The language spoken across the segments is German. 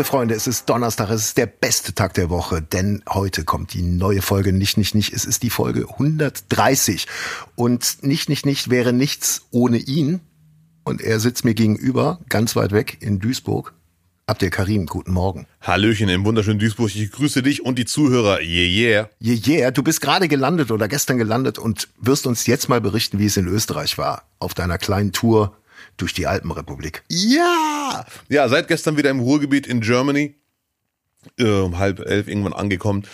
Liebe Freunde, es ist Donnerstag, es ist der beste Tag der Woche, denn heute kommt die neue Folge Nicht, nicht, nicht. Es ist die Folge 130. Und Nicht, nicht, nicht wäre nichts ohne ihn. Und er sitzt mir gegenüber, ganz weit weg in Duisburg. Abdel Karim, guten Morgen. Hallöchen im wunderschönen Duisburg. Ich grüße dich und die Zuhörer. Yeah, yeah. Yeah, yeah. Du bist gerade gelandet oder gestern gelandet und wirst uns jetzt mal berichten, wie es in Österreich war. Auf deiner kleinen Tour durch die Alpenrepublik. Ja! Ja, seit gestern wieder im Ruhrgebiet in Germany. Äh, um halb elf irgendwann angekommen.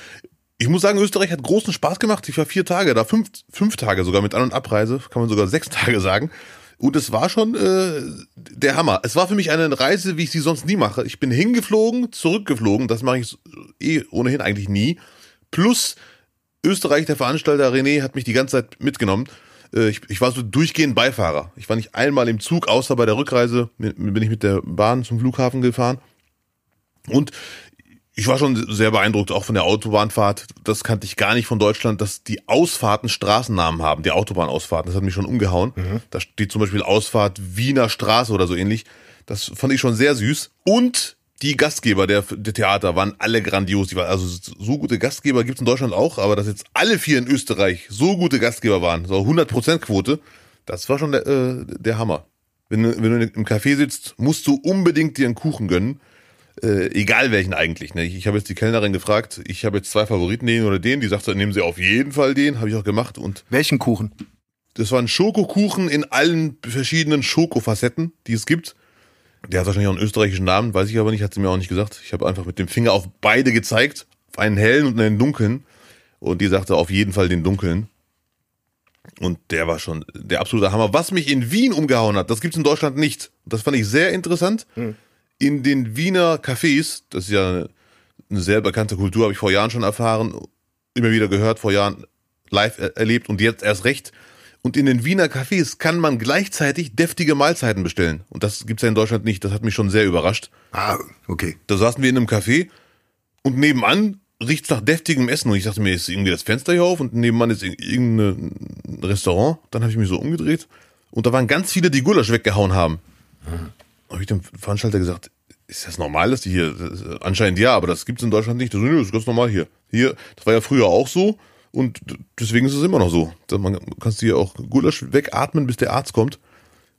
Ich muss sagen, Österreich hat großen Spaß gemacht. Ich war vier Tage da, fünf, fünf Tage sogar mit An- und Abreise, kann man sogar sechs Tage sagen. Und es war schon äh, der Hammer. Es war für mich eine Reise, wie ich sie sonst nie mache. Ich bin hingeflogen, zurückgeflogen. Das mache ich eh ohnehin eigentlich nie. Plus Österreich, der Veranstalter René, hat mich die ganze Zeit mitgenommen. Äh, ich, ich war so durchgehend Beifahrer. Ich war nicht einmal im Zug, außer bei der Rückreise bin ich mit der Bahn zum Flughafen gefahren. Und ich war schon sehr beeindruckt, auch von der Autobahnfahrt. Das kannte ich gar nicht von Deutschland, dass die Ausfahrten Straßennamen haben, die Autobahnausfahrten. Das hat mich schon umgehauen. Mhm. Da steht zum Beispiel Ausfahrt Wiener Straße oder so ähnlich. Das fand ich schon sehr süß. Und die Gastgeber der, der Theater waren alle grandios. Die waren, also so gute Gastgeber gibt's in Deutschland auch, aber dass jetzt alle vier in Österreich so gute Gastgeber waren, so 100% Quote, das war schon der, äh, der Hammer. Wenn, wenn du im Café sitzt, musst du unbedingt dir einen Kuchen gönnen äh, egal welchen eigentlich. Ne? Ich, ich habe jetzt die Kellnerin gefragt, ich habe jetzt zwei Favoriten, den oder den. Die sagte, nehmen Sie auf jeden Fall den, habe ich auch gemacht. Und welchen Kuchen? Das war ein Schokokuchen in allen verschiedenen Schokofacetten, die es gibt. Der hat wahrscheinlich auch einen österreichischen Namen, weiß ich aber nicht, hat sie mir auch nicht gesagt. Ich habe einfach mit dem Finger auf beide gezeigt, auf einen hellen und einen dunklen. Und die sagte auf jeden Fall den dunklen. Und der war schon der absolute Hammer. Was mich in Wien umgehauen hat, das gibt's in Deutschland nicht. Das fand ich sehr interessant. Hm in den Wiener Cafés, das ist ja eine sehr bekannte Kultur, habe ich vor Jahren schon erfahren, immer wieder gehört, vor Jahren live erlebt und jetzt erst recht. Und in den Wiener Cafés kann man gleichzeitig deftige Mahlzeiten bestellen. Und das gibt's ja in Deutschland nicht. Das hat mich schon sehr überrascht. Ah, okay. Da saßen wir in einem Café und nebenan riecht's nach deftigem Essen. Und ich dachte mir, ist irgendwie das Fenster hier auf und nebenan ist irgendein Restaurant. Dann habe ich mich so umgedreht und da waren ganz viele, die Gulasch weggehauen haben. Mhm habe ich dem Veranstalter gesagt, ist das normal, dass die hier, anscheinend ja, aber das gibt's in Deutschland nicht. Das, ist ganz normal hier. Hier, das war ja früher auch so und deswegen ist es immer noch so. Man kannst hier auch Gulasch wegatmen, bis der Arzt kommt.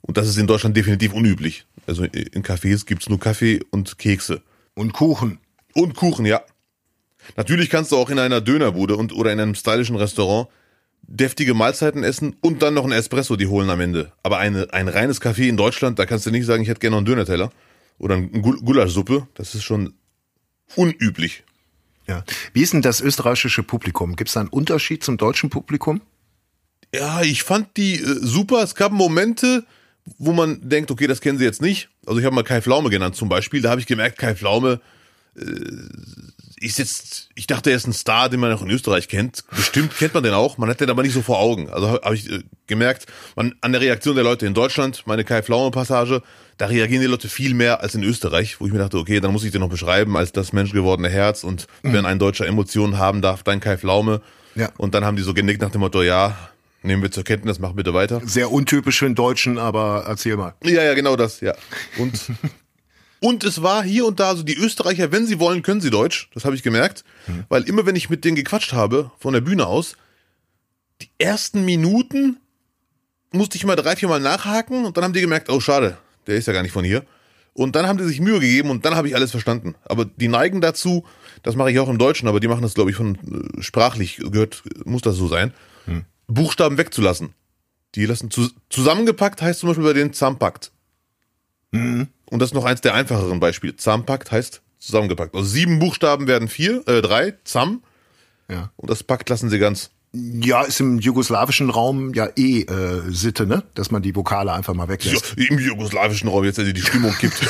Und das ist in Deutschland definitiv unüblich. Also in Cafés gibt's nur Kaffee und Kekse. Und Kuchen. Und Kuchen, ja. Natürlich kannst du auch in einer Dönerbude und oder in einem stylischen Restaurant deftige Mahlzeiten essen und dann noch ein Espresso die holen am Ende. Aber eine, ein reines Kaffee in Deutschland, da kannst du nicht sagen, ich hätte gerne noch einen Dönerteller oder eine Gulaschsuppe. Das ist schon unüblich. Ja. Wie ist denn das österreichische Publikum? Gibt es da einen Unterschied zum deutschen Publikum? Ja, ich fand die äh, super. Es gab Momente, wo man denkt, okay, das kennen sie jetzt nicht. Also ich habe mal Kai Pflaume genannt zum Beispiel. Da habe ich gemerkt, Kai Pflaume äh, ist jetzt, ich dachte, er ist ein Star, den man auch in Österreich kennt. Bestimmt kennt man den auch, man hat den aber nicht so vor Augen. Also habe ich äh, gemerkt, man, an der Reaktion der Leute in Deutschland, meine Kai Pflaume Passage, da reagieren die Leute viel mehr als in Österreich, wo ich mir dachte, okay, dann muss ich den noch beschreiben als das menschgewordene Herz und mhm. wenn ein Deutscher Emotionen haben darf, dann Kai Pflaume. Ja. Und dann haben die so genickt nach dem Motto, ja, nehmen wir zur Kenntnis, mach bitte weiter. Sehr untypisch für einen Deutschen, aber erzähl mal. Ja, ja, genau das, ja. Und Und es war hier und da so, die Österreicher, wenn sie wollen, können sie Deutsch. Das habe ich gemerkt. Mhm. Weil immer, wenn ich mit denen gequatscht habe, von der Bühne aus, die ersten Minuten musste ich mal drei, vier Mal nachhaken und dann haben die gemerkt, oh schade, der ist ja gar nicht von hier. Und dann haben die sich Mühe gegeben und dann habe ich alles verstanden. Aber die neigen dazu, das mache ich auch im Deutschen, aber die machen das, glaube ich, von äh, sprachlich gehört, muss das so sein, hm. Buchstaben wegzulassen. Die lassen zu, zusammengepackt heißt zum Beispiel bei denen zusammenpackt. Mhm. Und das ist noch eins der einfacheren Beispiele. Zusammenpackt heißt zusammengepackt. Also sieben Buchstaben werden vier, äh, drei, zusammen. Ja. Und das packt lassen sie ganz. Ja, ist im jugoslawischen Raum ja eh äh, Sitte, ne? Dass man die Vokale einfach mal weglässt. Ja, Im jugoslawischen Raum, jetzt, also die Stimmung kippt.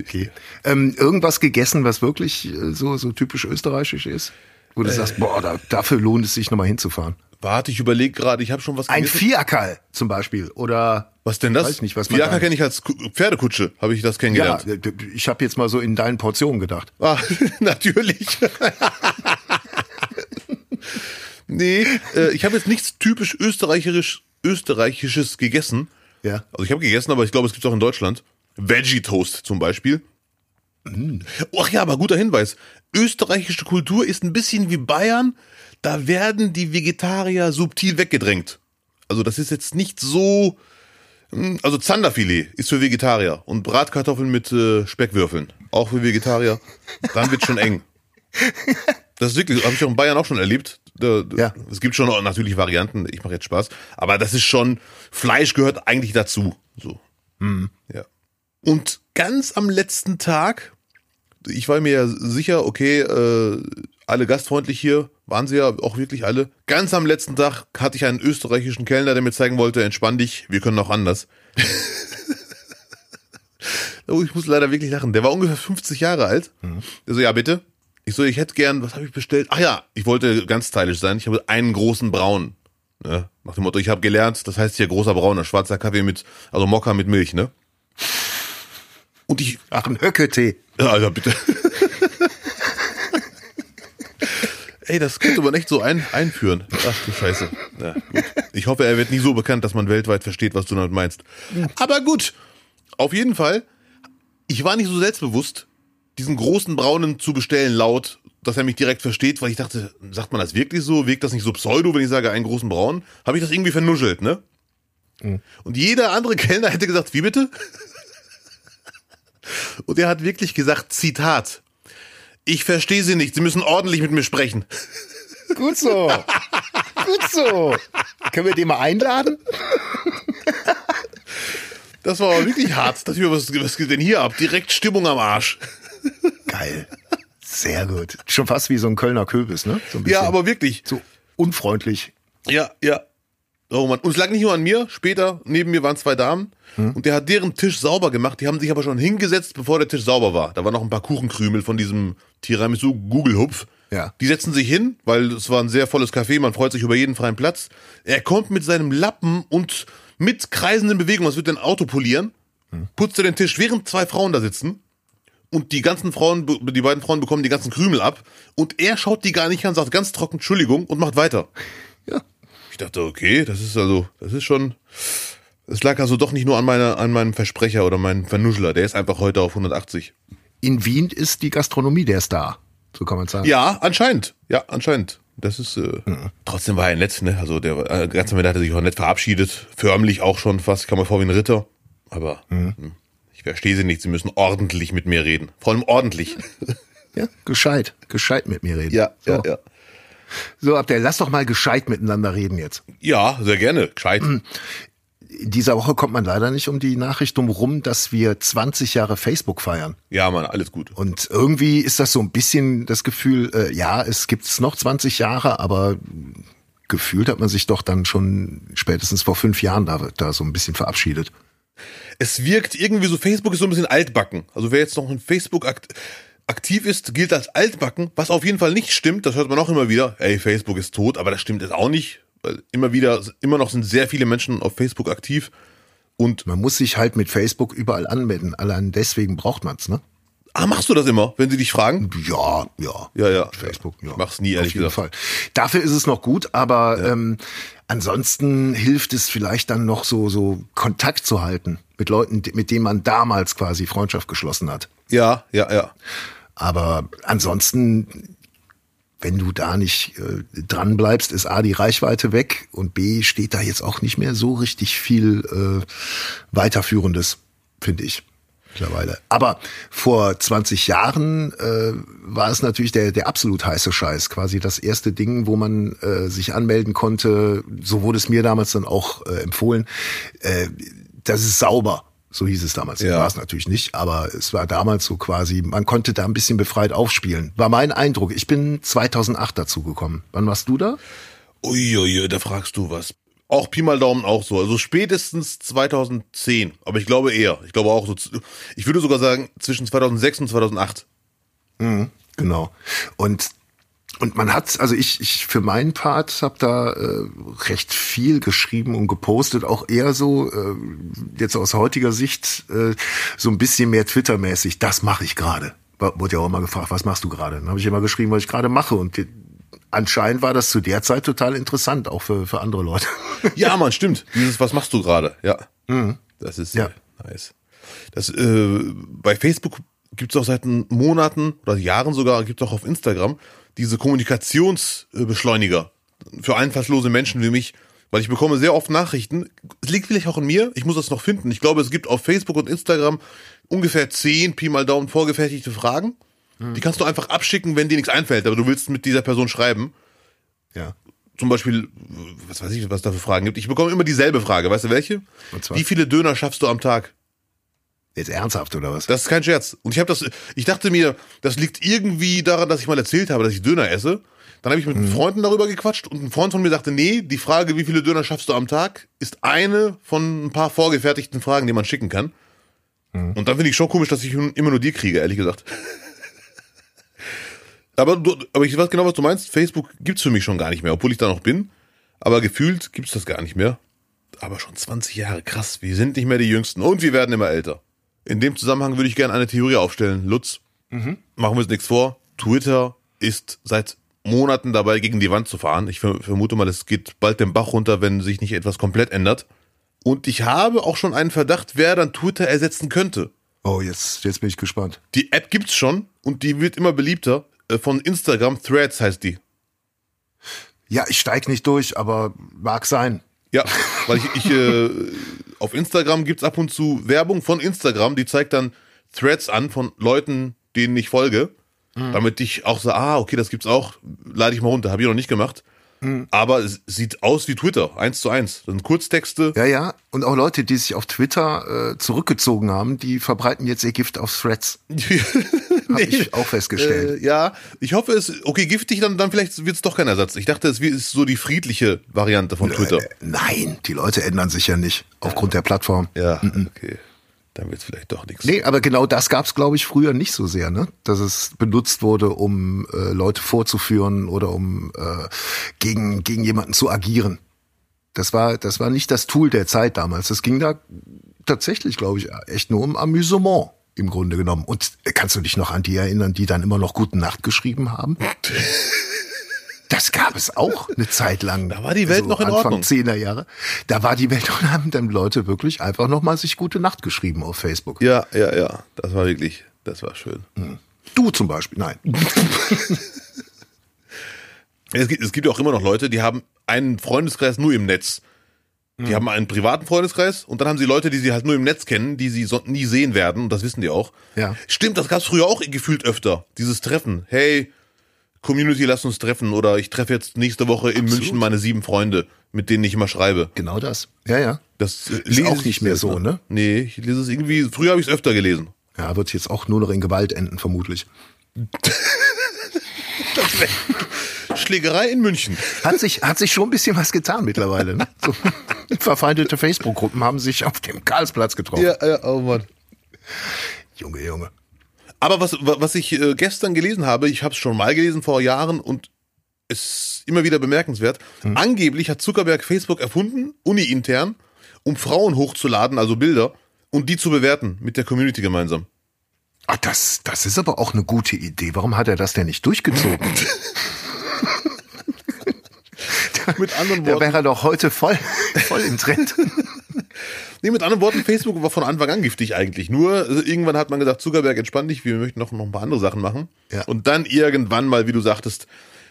okay. Ähm, irgendwas gegessen, was wirklich äh, so, so typisch österreichisch ist? Wo du äh, sagst, boah, da, dafür lohnt es sich nochmal hinzufahren. Warte, ich überlege gerade, ich habe schon was Ein Fiakerl zum Beispiel oder was denn das? Weiß nicht, was Fiaker kenne ich als Pferdekutsche, habe ich das kennengelernt. Ja, ich habe jetzt mal so in deinen Portionen gedacht. Ah, natürlich. nee, äh, ich habe jetzt nichts typisch österreichisch österreichisches gegessen. Ja. Also ich habe gegessen, aber ich glaube, es gibt auch in Deutschland. Veggie Toast zum Beispiel. Mm. Ach ja, aber guter Hinweis. Österreichische Kultur ist ein bisschen wie Bayern. Da werden die Vegetarier subtil weggedrängt. Also das ist jetzt nicht so. hm, Also Zanderfilet ist für Vegetarier und Bratkartoffeln mit äh, Speckwürfeln auch für Vegetarier. Dann wird schon eng. Das ist wirklich, habe ich auch in Bayern auch schon erlebt. Da, Ja. Es gibt schon natürlich Varianten. Ich mache jetzt Spaß, aber das ist schon Fleisch gehört eigentlich dazu. So. Ja. Und ganz am letzten Tag, ich war mir ja sicher, okay, äh, alle gastfreundlich hier, waren sie ja auch wirklich alle. Ganz am letzten Tag hatte ich einen österreichischen Kellner, der mir zeigen wollte, entspann dich, wir können auch anders. oh, ich muss leider wirklich lachen. Der war ungefähr 50 Jahre alt. Der so, ja bitte. Ich so, ich hätte gern, was habe ich bestellt? Ach ja, ich wollte ganz stylisch sein. Ich habe einen großen Braun. Ne? Nach dem Motto, ich habe gelernt, das heißt hier großer Brauner, schwarzer Kaffee mit, also Mokka mit Milch, ne? Und ich, Ach, ein Höcke-Tee. Ja, ja, bitte. Ey, das könnte man echt so ein, einführen. Ach du Scheiße. Ja, gut. Ich hoffe, er wird nie so bekannt, dass man weltweit versteht, was du damit meinst. Aber gut. Auf jeden Fall, ich war nicht so selbstbewusst, diesen großen Braunen zu bestellen laut, dass er mich direkt versteht, weil ich dachte, sagt man das wirklich so? Wirkt das nicht so pseudo, wenn ich sage einen großen Braun? Habe ich das irgendwie vernuschelt, ne? Und jeder andere Kellner hätte gesagt, wie bitte? Und er hat wirklich gesagt, Zitat, ich verstehe Sie nicht, Sie müssen ordentlich mit mir sprechen. Gut so. Gut so. Können wir den mal einladen? Das war aber wirklich hart. Das was, was geht denn hier ab? Direkt Stimmung am Arsch. Geil. Sehr gut. Schon fast wie so ein Kölner Kürbis, ne? So Ja, aber wirklich. so unfreundlich. Ja, ja. Oh Mann. Und es lag nicht nur an mir. Später, neben mir waren zwei Damen. Und der hat deren Tisch sauber gemacht. Die haben sich aber schon hingesetzt, bevor der Tisch sauber war. Da waren noch ein paar Kuchenkrümel von diesem Tiramisu Google-Hupf. Ja. Die setzen sich hin, weil es war ein sehr volles Café. Man freut sich über jeden freien Platz. Er kommt mit seinem Lappen und mit kreisenden Bewegungen, würde er ein Auto polieren, putzt er den Tisch, während zwei Frauen da sitzen. Und die ganzen Frauen, die beiden Frauen bekommen die ganzen Krümel ab. Und er schaut die gar nicht an, sagt ganz trocken Entschuldigung und macht weiter. Ja. Ich dachte, okay, das ist also, das ist schon. Es lag also doch nicht nur an meiner, an meinem Versprecher oder meinem Vernuschler. Der ist einfach heute auf 180. In Wien ist die Gastronomie der Star. So kann man sagen. Ja, anscheinend. Ja, anscheinend. Das ist. Äh, Trotzdem war er nett, ne? Also der äh, ganz am Ende hat er sich auch nett verabschiedet. Förmlich auch schon fast. Kam mir vor wie ein Ritter. Aber hm, ich verstehe sie nicht. Sie müssen ordentlich mit mir reden. Vor allem ordentlich. Ja, gescheit. Gescheit mit mir reden. so. ja. So, Abdel, lass doch mal gescheit miteinander reden jetzt. Ja, sehr gerne. Gescheit. In dieser Woche kommt man leider nicht um die Nachricht rum, dass wir 20 Jahre Facebook feiern. Ja, Mann, alles gut. Und irgendwie ist das so ein bisschen das Gefühl, äh, ja, es gibt's noch 20 Jahre, aber gefühlt hat man sich doch dann schon spätestens vor fünf Jahren da, da so ein bisschen verabschiedet. es wirkt irgendwie so, Facebook ist so ein bisschen altbacken. Also wer jetzt noch in Facebook akt aktiv ist, gilt als altbacken, was auf jeden Fall nicht stimmt, das hört man auch immer wieder. Ey, Facebook ist tot, aber das stimmt jetzt auch nicht. Weil immer wieder, immer noch sind sehr viele Menschen auf Facebook aktiv. Und, Man muss sich halt mit Facebook überall anmelden. Allein deswegen braucht man's, ne? ah, machst du das immer, wenn sie dich fragen? Ja, ja. Ja, ja. Facebook, ja. Ich mach's nie, ehrlich Auf jeden gesagt. Fall. Dafür ist es noch gut, aber ähm, ansonsten hilft es vielleicht dann noch so, so Kontakt zu halten mit Leuten, mit denen man damals quasi Freundschaft geschlossen hat. Ja, ja, ja. Aber ansonsten, wenn du da nicht äh, dran bleibst, ist A die Reichweite weg und B steht da jetzt auch nicht mehr so richtig viel äh, weiterführendes, finde ich mittlerweile. Aber vor 20 Jahren äh, war es natürlich der der absolut heiße Scheiß, quasi das erste Ding, wo man äh, sich anmelden konnte. So wurde es mir damals dann auch äh, empfohlen. Äh, das ist sauber. So hieß es damals. Ja. War es natürlich nicht, aber es war damals so quasi, man konnte da ein bisschen befreit aufspielen. War mein Eindruck. Ich bin 2008 dazu gekommen. Wann warst du da? Uiuiui, da fragst du was. Auch Pi mal Daumen auch so. Also spätestens 2010. Aber ich glaube eher. Ich glaube auch so. Ich würde sogar sagen zwischen 2006 und 2008. Genau. Und und man hat, also ich, ich für meinen Part habe da äh, recht viel geschrieben und gepostet, auch eher so, äh, jetzt aus heutiger Sicht, äh, so ein bisschen mehr Twitter-mäßig, das mache ich gerade. Wurde ja auch immer gefragt, was machst du gerade? Dann habe ich immer geschrieben, was ich gerade mache. Und die, anscheinend war das zu der Zeit total interessant, auch für, für andere Leute. Ja, Mann, stimmt. Dieses, was machst du gerade? Ja. Das ist Ja. äh, nice. Das, äh, bei Facebook gibt es auch seit Monaten oder Jahren sogar, gibt es auch auf Instagram diese Kommunikationsbeschleuniger für einfallslose Menschen wie mich, weil ich bekomme sehr oft Nachrichten. Es liegt vielleicht auch an mir, ich muss das noch finden. Ich glaube, es gibt auf Facebook und Instagram ungefähr 10 Pi mal Daumen vorgefertigte Fragen. Die kannst du einfach abschicken, wenn dir nichts einfällt, aber du willst mit dieser Person schreiben Ja. zum Beispiel, was weiß ich, was da für Fragen gibt. Ich bekomme immer dieselbe Frage. Weißt du welche? Und zwar? Wie viele Döner schaffst du am Tag? Jetzt ernsthaft oder was? Das ist kein Scherz. Und ich habe das, ich dachte mir, das liegt irgendwie daran, dass ich mal erzählt habe, dass ich Döner esse. Dann habe ich mit Freunden darüber gequatscht und ein Freund von mir sagte, nee, die Frage, wie viele Döner schaffst du am Tag, ist eine von ein paar vorgefertigten Fragen, die man schicken kann. Und dann finde ich schon komisch, dass ich immer nur die kriege, ehrlich gesagt. aber, du, aber ich weiß genau, was du meinst. Facebook gibt's für mich schon gar nicht mehr, obwohl ich da noch bin. Aber gefühlt gibt's das gar nicht mehr. Aber schon 20 Jahre, krass. Wir sind nicht mehr die Jüngsten und wir werden immer älter. In dem Zusammenhang würde ich gerne eine Theorie aufstellen. Lutz, machen wir uns nichts vor. Twitter ist seit Monaten dabei, gegen die Wand zu fahren. Ich ver- vermute mal, es geht bald den Bach runter, wenn sich nicht etwas komplett ändert. Und ich habe auch schon einen Verdacht, wer dann Twitter ersetzen könnte. Oh, jetzt, jetzt bin ich gespannt. Die App gibt's schon und die wird immer beliebter. Äh, Von Instagram Threads heißt die. Ja, ich steig nicht durch, aber mag sein. Ja, weil ich, ich äh, auf Instagram gibt's ab und zu Werbung von Instagram, die zeigt dann Threads an von Leuten, denen ich folge, damit ich auch so, ah, okay, das gibt's auch, lade ich mal runter, habe ich noch nicht gemacht. Aber es sieht aus wie Twitter, eins zu eins. Das sind Kurztexte. Ja, ja. Und auch Leute, die sich auf Twitter äh, zurückgezogen haben, die verbreiten jetzt ihr Gift auf Threads. Habe ich auch festgestellt. Äh, ja, ich hoffe es, okay, giftig, dann, dann vielleicht wird's doch kein Ersatz. Ich dachte, es ist so die friedliche Variante von Twitter. Äh, nein, die Leute ändern sich ja nicht aufgrund der Plattform. Ja, okay. Dann wird's vielleicht doch nichts. Nee, aber genau das gab's, glaube ich, früher nicht so sehr, ne? Dass es benutzt wurde, um äh, Leute vorzuführen oder um äh, gegen, gegen jemanden zu agieren. Das war, das war nicht das Tool der Zeit damals. Es ging da tatsächlich, glaube ich, echt nur um Amüsement im Grunde genommen. Und äh, kannst du dich noch an die erinnern, die dann immer noch Gute Nacht geschrieben haben? Das gab es auch eine Zeit lang. Da war die Welt noch in Anfang Ordnung. 10er Jahre. Da war die Welt und haben dann Leute wirklich einfach noch mal sich Gute Nacht geschrieben auf Facebook. Ja, ja, ja. Das war wirklich, das war schön. Du zum Beispiel, nein. Es gibt, es gibt ja auch immer noch Leute, die haben einen Freundeskreis nur im Netz. Die haben einen privaten Freundeskreis und dann haben sie Leute, die sie halt nur im Netz kennen, die sie so nie sehen werden und das wissen die auch. Ja. Stimmt, das gab's früher auch gefühlt öfter. Dieses Treffen. Hey, Community, lass uns treffen oder ich treffe jetzt nächste Woche in Absolut. München meine sieben Freunde, mit denen ich immer schreibe. Genau das. Ja, ja. Das äh, Ist auch ich nicht mehr so, ne? Nee, ich lese es irgendwie, früher habe ich es öfter gelesen. Ja, wird jetzt auch nur noch in Gewalt enden, vermutlich. Schlägerei in München. Hat sich, hat sich schon ein bisschen was getan mittlerweile. Ne? So, verfeindete Facebook-Gruppen haben sich auf dem Karlsplatz getroffen. ja, oh Mann. Junge, Junge. Aber was, was ich äh, gestern gelesen habe, ich habe es schon mal gelesen vor Jahren und es ist immer wieder bemerkenswert. Angeblich hat Zuckerberg Facebook erfunden, uni-intern, um Frauen hochzuladen, also Bilder, und die zu bewerten mit der Community gemeinsam. Ah, das, das ist aber auch eine gute Idee. Warum hat er das denn nicht durchgezogen? Mit anderen Da Worten, wäre er doch heute voll, voll im Trend. Nee, mit anderen Worten, Facebook war von Anfang an giftig eigentlich. Nur äh, irgendwann hat man gesagt, Zuckerberg, entspann dich, wir möchten noch, noch ein paar andere Sachen machen. Ja. Und dann irgendwann mal, wie du sagtest,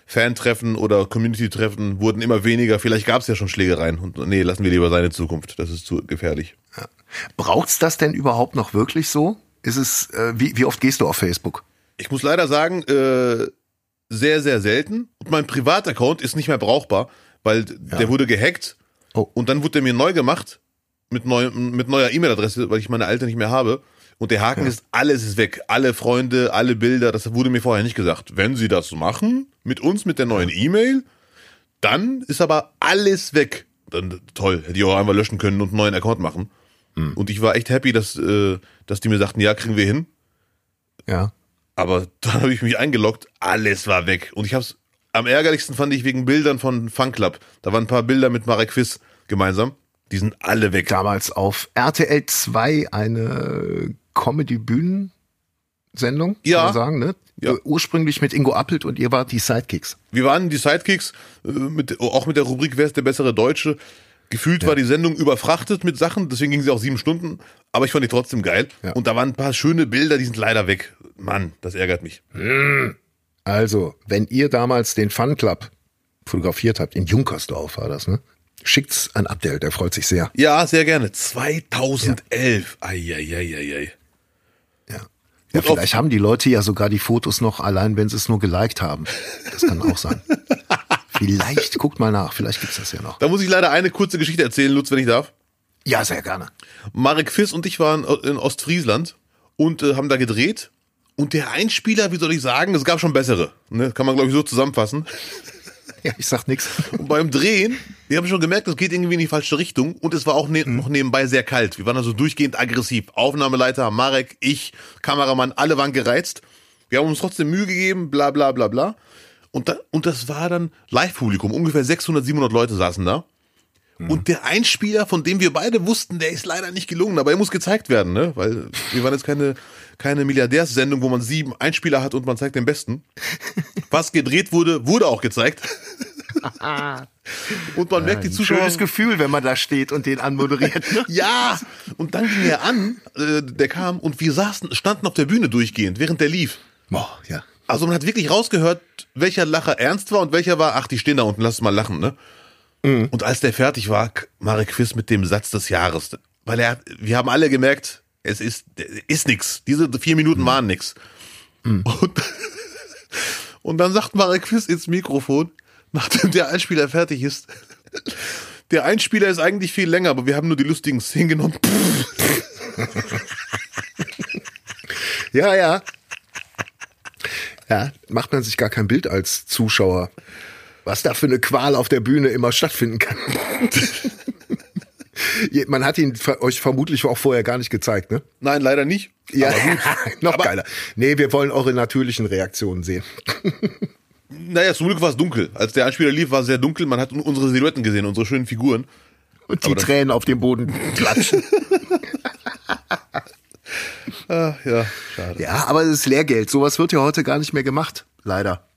Fan-Treffen oder Community-Treffen wurden immer weniger. Vielleicht gab es ja schon Schlägereien. Und nee, lassen wir lieber seine Zukunft. Das ist zu gefährlich. Braucht's das denn überhaupt noch wirklich so? Ist es, äh, wie, wie oft gehst du auf Facebook? Ich muss leider sagen, äh, sehr, sehr selten. Und mein Privataccount ist nicht mehr brauchbar, weil der wurde gehackt Oh. und dann wurde der mir neu gemacht mit, neu, mit neuer E-Mail-Adresse, weil ich meine alte nicht mehr habe. Und der Haken ist, alles ist weg. Alle Freunde, alle Bilder, das wurde mir vorher nicht gesagt. Wenn sie das machen, mit uns, mit der neuen E-Mail, dann ist aber alles weg. Dann toll, hätte ich auch einfach löschen können und einen neuen Account machen. Und ich war echt happy, dass, äh, dass die mir sagten, ja, kriegen wir hin. Ja. Aber dann habe ich mich eingeloggt, alles war weg. Und ich habe es am ärgerlichsten fand ich wegen Bildern von Funclub. Da waren ein paar Bilder mit Marek Quiz gemeinsam. Die sind alle weg. Damals auf RTL 2 eine Comedy-Bühnen-Sendung, Ja. kann man sagen, ne? Ja. Ursprünglich mit Ingo Appelt und ihr wart die Sidekicks. Wir waren die Sidekicks, äh, mit, auch mit der Rubrik Wer ist der bessere Deutsche. Gefühlt war die Sendung überfrachtet mit Sachen, deswegen ging sie auch sieben Stunden, aber ich fand die trotzdem geil. Ja. Und da waren ein paar schöne Bilder, die sind leider weg. Mann, das ärgert mich. Also, wenn ihr damals den Fun Club fotografiert habt, in Junkersdorf war das, ne? Schickt's an Abdel, der freut sich sehr. Ja, sehr gerne. 2011. Eieieiei. Ja. Ja, vielleicht haben die Leute ja sogar die Fotos noch allein, wenn sie es nur geliked haben. Das kann auch sein. vielleicht, guckt mal nach, vielleicht gibt's das ja noch. Da muss ich leider eine kurze Geschichte erzählen, Lutz, wenn ich darf. Ja, sehr gerne. Marek Fiss und ich waren in Ostfriesland und äh, haben da gedreht. Und der Einspieler, wie soll ich sagen, es gab schon bessere. Ne? Kann man, glaube ich, so zusammenfassen. Ja, ich sag nix. Und beim Drehen, wir haben schon gemerkt, das geht irgendwie in die falsche Richtung. Und es war auch ne noch nebenbei sehr kalt. Wir waren also durchgehend aggressiv. Aufnahmeleiter, Marek, ich, Kameramann, alle waren gereizt. Wir haben uns trotzdem Mühe gegeben, bla bla bla bla. Und, da, und das war dann Live-Publikum. Ungefähr 600, 700 Leute saßen da. Und der Einspieler, von dem wir beide wussten, der ist leider nicht gelungen, aber er muss gezeigt werden, ne? Weil wir waren jetzt keine, keine Milliardärssendung, wo man sieben Einspieler hat und man zeigt den besten. Was gedreht wurde, wurde auch gezeigt. und man merkt die Zuschauer. Schönes Gefühl, wenn man da steht und den anmoderiert. Ne? Ja, und dann ging er an, äh, der kam und wir saßen, standen auf der Bühne durchgehend, während der lief. Boah, ja. Also man hat wirklich rausgehört, welcher Lacher ernst war und welcher war, ach, die stehen da unten, lass uns mal lachen, ne? Und als der fertig war, Marek Quiz mit dem Satz des Jahres, weil er, wir haben alle gemerkt, es ist, ist nix. Diese vier Minuten waren nix. Und, und dann sagt Marek Quiz ins Mikrofon, nachdem der Einspieler fertig ist, der Einspieler ist eigentlich viel länger, aber wir haben nur die lustigen Szenen genommen. Ja, ja. Ja, macht man sich gar kein Bild als Zuschauer, was da für eine Qual auf der Bühne immer stattfinden kann. Man hat ihn euch vermutlich auch vorher gar nicht gezeigt, ne? Nein, leider nicht. Ja, noch Aber- geiler. Nee, wir wollen eure natürlichen Reaktionen sehen. Naja, zum Glück war es dunkel. Als der Einspieler lief, war es sehr dunkel. Man hat unsere Silhouetten gesehen, unsere schönen Figuren. Und die Aber Tränen auf dem Boden klatschen. Ah, ja, schade. ja, aber es ist Lehrgeld. Sowas wird ja heute gar nicht mehr gemacht. Leider.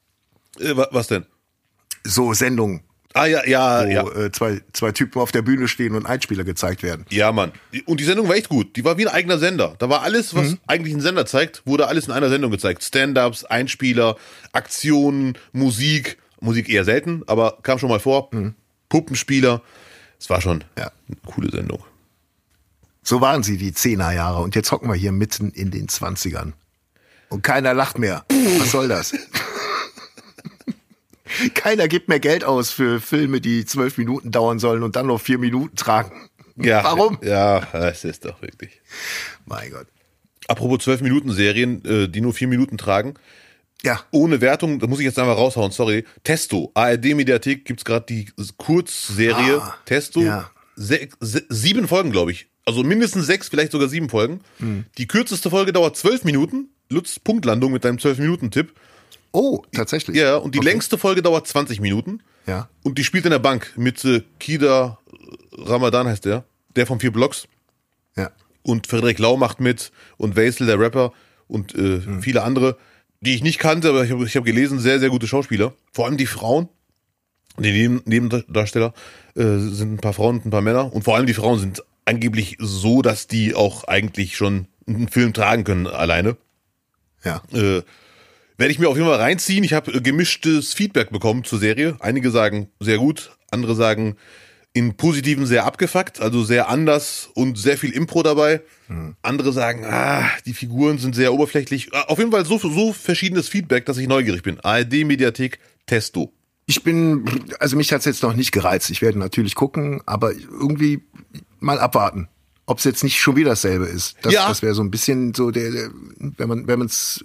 Äh, wa- was denn? So Sendungen, Ah, ja, ja, wo ja. äh, zwei, zwei Typen auf der Bühne stehen und Einspieler gezeigt werden. Ja, Mann. Und die Sendung war echt gut. Die war wie ein eigener Sender. Da war alles, was Mhm. eigentlich ein Sender zeigt, wurde alles in einer Sendung gezeigt. Stand-ups, Einspieler, Aktionen, Musik. Musik eher selten, aber kam schon mal vor. Puppenspieler. Es war schon Mhm. Ja. eine coole Sendung. So waren sie die Zehnerjahre und jetzt hocken wir hier mitten in den Zwanzigern. Und keiner lacht mehr. Was soll das? Keiner gibt mehr Geld aus für Filme, die zwölf Minuten dauern sollen und dann noch vier Minuten tragen. Ja, Warum? Ja, es ist doch wirklich. Mein Gott. Apropos 12 Minuten Serien, äh, die nur vier Minuten tragen. Ja, Ohne Wertung, da muss ich jetzt einfach raushauen, sorry. Testo, ARD-Mediathek gibt's gerade die Kurzserie Ah, Testo. ja. Se se sieben Folgen, glaube ich. Also mindestens sechs, vielleicht sogar sieben Folgen. Hm. Die kürzeste Folge dauert zwölf Minuten. Lutz, Punktlandung mit deinem zwölf minuten tipp Oh, tatsächlich. Ja, und die Okay. längste Folge dauert 20 Minuten. Ja. Und die spielt in der Bank mit äh, Kida Ramadan heißt der, der von vier Blocks. Ja. Und Frederik Lau macht mit und Wesel, der Rapper und äh, viele andere, die ich nicht kannte, aber ich habe hab gelesen, sehr, sehr gute Schauspieler. Vor allem die Frauen, die Neben Nebendarsteller äh, sind ein paar Frauen und ein paar Männer. Und vor allem die Frauen sind angeblich so, dass die auch eigentlich schon einen Film tragen können alleine. Ja. Äh, werde ich mir auf jeden Fall reinziehen. Ich habe äh, gemischtes Feedback bekommen zur Serie. Einige sagen sehr gut, andere sagen in positiven sehr abgefuckt, also sehr anders und sehr viel Impro dabei. Andere sagen, ah, die Figuren sind sehr oberflächlich. Ah, Auf jeden Fall so, so verschiedenes Feedback, dass ich neugierig bin. ARD Mediathek Testo. Ich bin, also mich hat's jetzt noch nicht gereizt. Ich werde natürlich gucken, aber irgendwie mal abwarten. Ob es jetzt nicht schon wieder dasselbe ist. Das, Ja. das wäre so ein bisschen so der, der wenn man wenn man es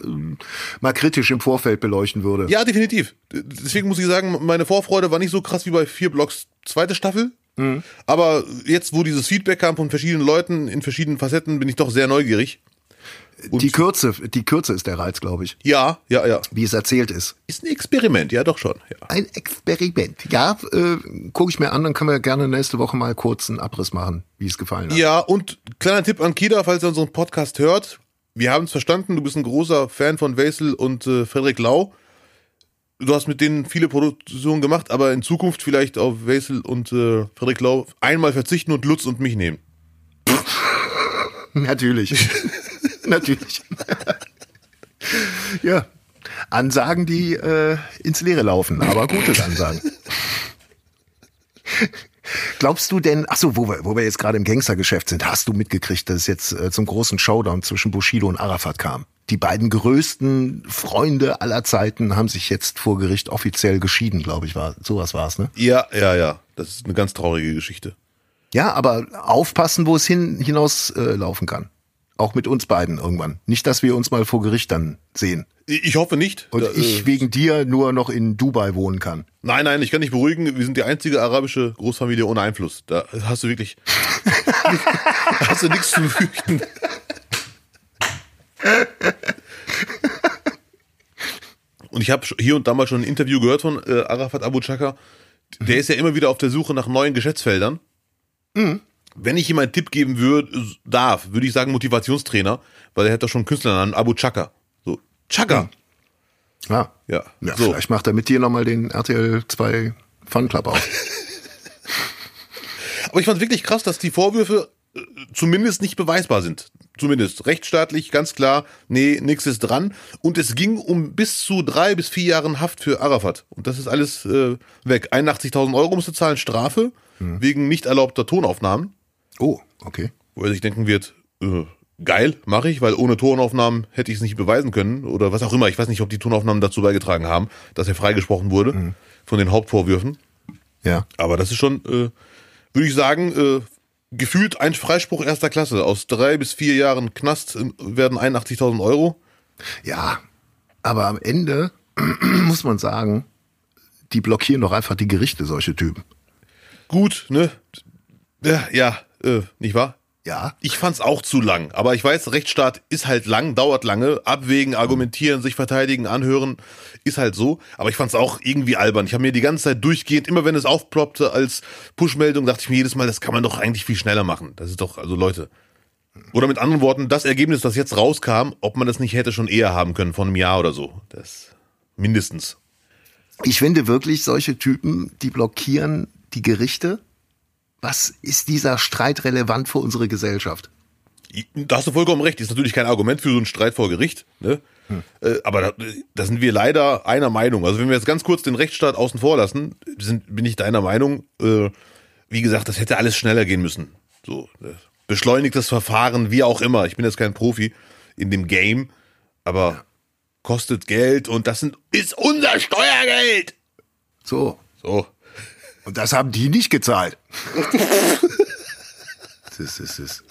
mal kritisch im Vorfeld beleuchten würde. Ja, definitiv. Deswegen muss ich sagen, meine Vorfreude war nicht so krass wie bei vier Blocks zweite Staffel. Aber jetzt, wo dieses Feedback kam von verschiedenen Leuten in verschiedenen Facetten, bin ich doch sehr neugierig. Die Kürze, die Kürze ist der Reiz, glaube ich, Ja, ja, ja. wie es erzählt ist. Ist ein Experiment, ja, doch schon. Ja. Ein Experiment. Ja, äh, gucke ich mir an, dann können wir gerne nächste Woche mal kurz einen Abriss machen, wie es gefallen hat. Ja, und kleiner Tipp an Kida, falls er unseren Podcast hört. Wir haben es verstanden, du bist ein großer Fan von Wesel und äh, Frederik Lau. du hast mit denen viele Produktionen gemacht, aber in Zukunft vielleicht auf Wesel und äh, Frederik Lau einmal verzichten und Lutz und mich nehmen. Natürlich. Natürlich. ja. Ansagen, die äh, ins Leere laufen, aber gute Ansagen. Glaubst du denn, ach so, wo wir, wo wir jetzt gerade im Gangstergeschäft sind, hast du mitgekriegt, dass es jetzt äh, zum großen Showdown zwischen Bushido und Arafat kam? Die beiden größten Freunde aller Zeiten haben sich jetzt vor Gericht offiziell geschieden, glaube ich, war. Sowas war es, ne? Ja, ja, ja. Das ist eine ganz traurige Geschichte. Ja, aber aufpassen, wo es hin, hinaus äh, laufen kann. Auch mit uns beiden irgendwann. Nicht, dass wir uns mal vor Gericht dann sehen. Ich hoffe nicht. Und Da, ich äh, wegen dir nur noch in Dubai wohnen kann. Nein, nein, ich kann dich beruhigen. Wir sind die einzige arabische Großfamilie ohne Einfluss. Da hast du wirklich, hast du nichts zu fürchten. Und ich habe hier und da mal schon ein Interview gehört von äh, Arafat Abu Chaka. Der ist ja immer wieder auf der Suche nach neuen Geschäftsfeldern. Wenn ich ihm einen Tipp geben würde, darf, würde ich sagen Motivationstrainer, weil er hat doch schon einen Künstlernamen, Abu Chaka. So, Chaka. Ja. Ja, ja so. Vielleicht macht er mit dir nochmal den RTL 2 Fun Club auf. Aber ich fand wirklich krass, dass die Vorwürfe äh, zumindest nicht beweisbar sind. Zumindest rechtsstaatlich ganz klar, nee, nichts ist dran. Und es ging um bis zu drei bis vier Jahren Haft für Arafat. Und das ist alles äh, weg. 81.000 Euro musste zahlen, Strafe, wegen nicht erlaubter Tonaufnahmen. Oh, okay. Wo er sich denken wird, äh, geil, mache ich, weil ohne Tonaufnahmen hätte ich es nicht beweisen können. Oder was auch immer. Ich weiß nicht, ob die Tonaufnahmen dazu beigetragen haben, dass er freigesprochen wurde von den Hauptvorwürfen. Ja. Aber das ist schon, äh, würde ich sagen, äh, gefühlt ein Freispruch erster Klasse. Aus drei bis vier Jahren Knast werden 81.000 Euro. Ja. Aber am Ende muss man sagen, die blockieren doch einfach die Gerichte, solche Typen. Gut, ne? Ja, ja äh, nicht wahr? Ja. Ich fand's auch zu lang. Aber ich weiß, Rechtsstaat ist halt lang, dauert lange. Abwägen, argumentieren, sich verteidigen, anhören, ist halt so. Aber ich fand's auch irgendwie albern. Ich habe mir die ganze Zeit durchgehend, immer wenn es aufploppte als Pushmeldung, dachte ich mir jedes Mal, das kann man doch eigentlich viel schneller machen. Das ist doch, also Leute. Oder mit anderen Worten, das Ergebnis, das jetzt rauskam, ob man das nicht hätte schon eher haben können, von einem Jahr oder so. Das mindestens. Ich finde wirklich, solche Typen, die blockieren die Gerichte. Was ist dieser Streit relevant für unsere Gesellschaft? Da hast du vollkommen recht. Ist natürlich kein Argument für so einen Streit vor Gericht. Ne? Äh, aber da, da sind wir leider einer Meinung. Also wenn wir jetzt ganz kurz den Rechtsstaat außen vor lassen, sind, bin ich deiner Meinung. Äh, wie gesagt, das hätte alles schneller gehen müssen. So äh, beschleunigtes Verfahren, wie auch immer. Ich bin jetzt kein Profi in dem Game, aber kostet Geld und das sind, ist unser Steuergeld. So. So. Und das haben die nicht gezahlt. das ist es.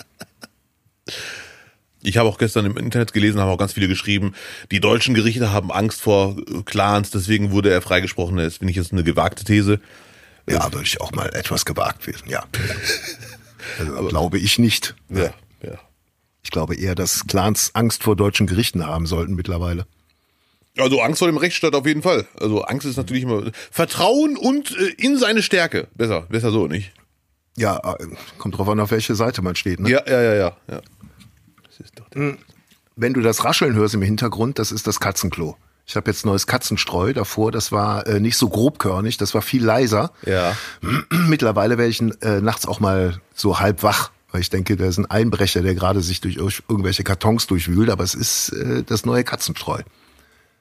Ich habe auch gestern im Internet gelesen, haben auch ganz viele geschrieben, die deutschen Gerichte haben Angst vor Clans, deswegen wurde er freigesprochen. Das finde ich jetzt eine gewagte These. Ja, würde ich auch mal etwas gewagt wissen, ja. Also, glaube ich nicht. Ja, ja. Ich glaube eher, dass Clans Angst vor deutschen Gerichten haben sollten mittlerweile. Also Angst vor dem Rechtsstaat auf jeden Fall. Also Angst ist natürlich immer Vertrauen und äh, in seine Stärke. Besser, besser so, nicht? Ja, äh, kommt drauf an, auf welche Seite man steht. Ne? Ja, ja, ja, ja. ja. Wenn du das Rascheln hörst im Hintergrund, das ist das Katzenklo. Ich habe jetzt neues Katzenstreu davor, das war äh, nicht so grobkörnig, das war viel leiser. Ja. Mittlerweile werde ich äh, nachts auch mal so halb wach, weil ich denke, da ist ein Einbrecher, der gerade sich durch ir- irgendwelche Kartons durchwühlt, aber es ist äh, das neue Katzenstreu.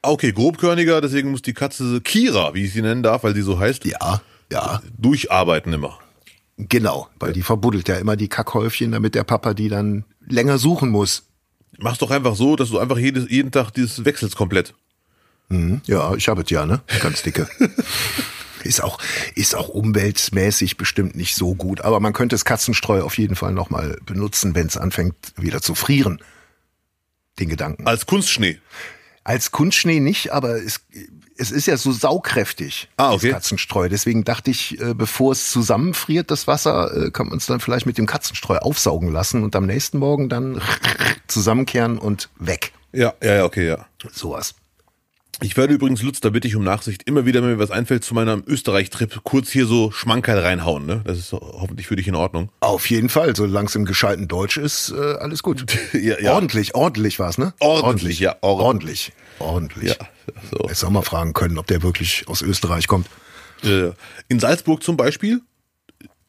Okay, grobkörniger, deswegen muss die Katze Kira, wie ich sie nennen darf, weil sie so heißt, Ja, ja, durcharbeiten immer. genau, weil die verbuddelt ja immer die Kackhäufchen, damit der Papa die dann länger suchen muss. Mach's doch einfach so, dass du einfach jedes, jeden Tag dieses wechselst komplett. Mhm. Ja, ich habe es ja, ne? Ganz dicke. ist auch, ist auch umweltmäßig bestimmt nicht so gut, aber man könnte das Katzenstreu auf jeden Fall nochmal benutzen, wenn es anfängt wieder zu frieren. Den Gedanken. Als Kunstschnee. Als Kunstschnee nicht, aber es, es ist ja so saukräftig, Ah, okay. das Katzenstreu. Deswegen dachte ich, äh, bevor es zusammenfriert, das Wasser, äh, kann man es dann vielleicht mit dem Katzenstreu aufsaugen lassen und am nächsten Morgen dann zusammenkehren und weg. Ja, ja, ja, okay, ja. Sowas. Ich werde übrigens, Lutz, da bitte ich um Nachsicht, immer wieder, wenn mir was einfällt zu meinem Österreich-Trip, kurz hier so Schmankerl reinhauen. Ne? Das ist hoffentlich für dich in Ordnung. Auf jeden Fall, solange es im gescheiten Deutsch ist, äh, alles gut. Ja, ja. Ordentlich, ordentlich war's, ne? Ordentlich, ja, Ordentlich, ordentlich. Ja, so. Jetzt auch mal fragen können, ob der wirklich aus Österreich kommt. Äh, In Salzburg zum Beispiel.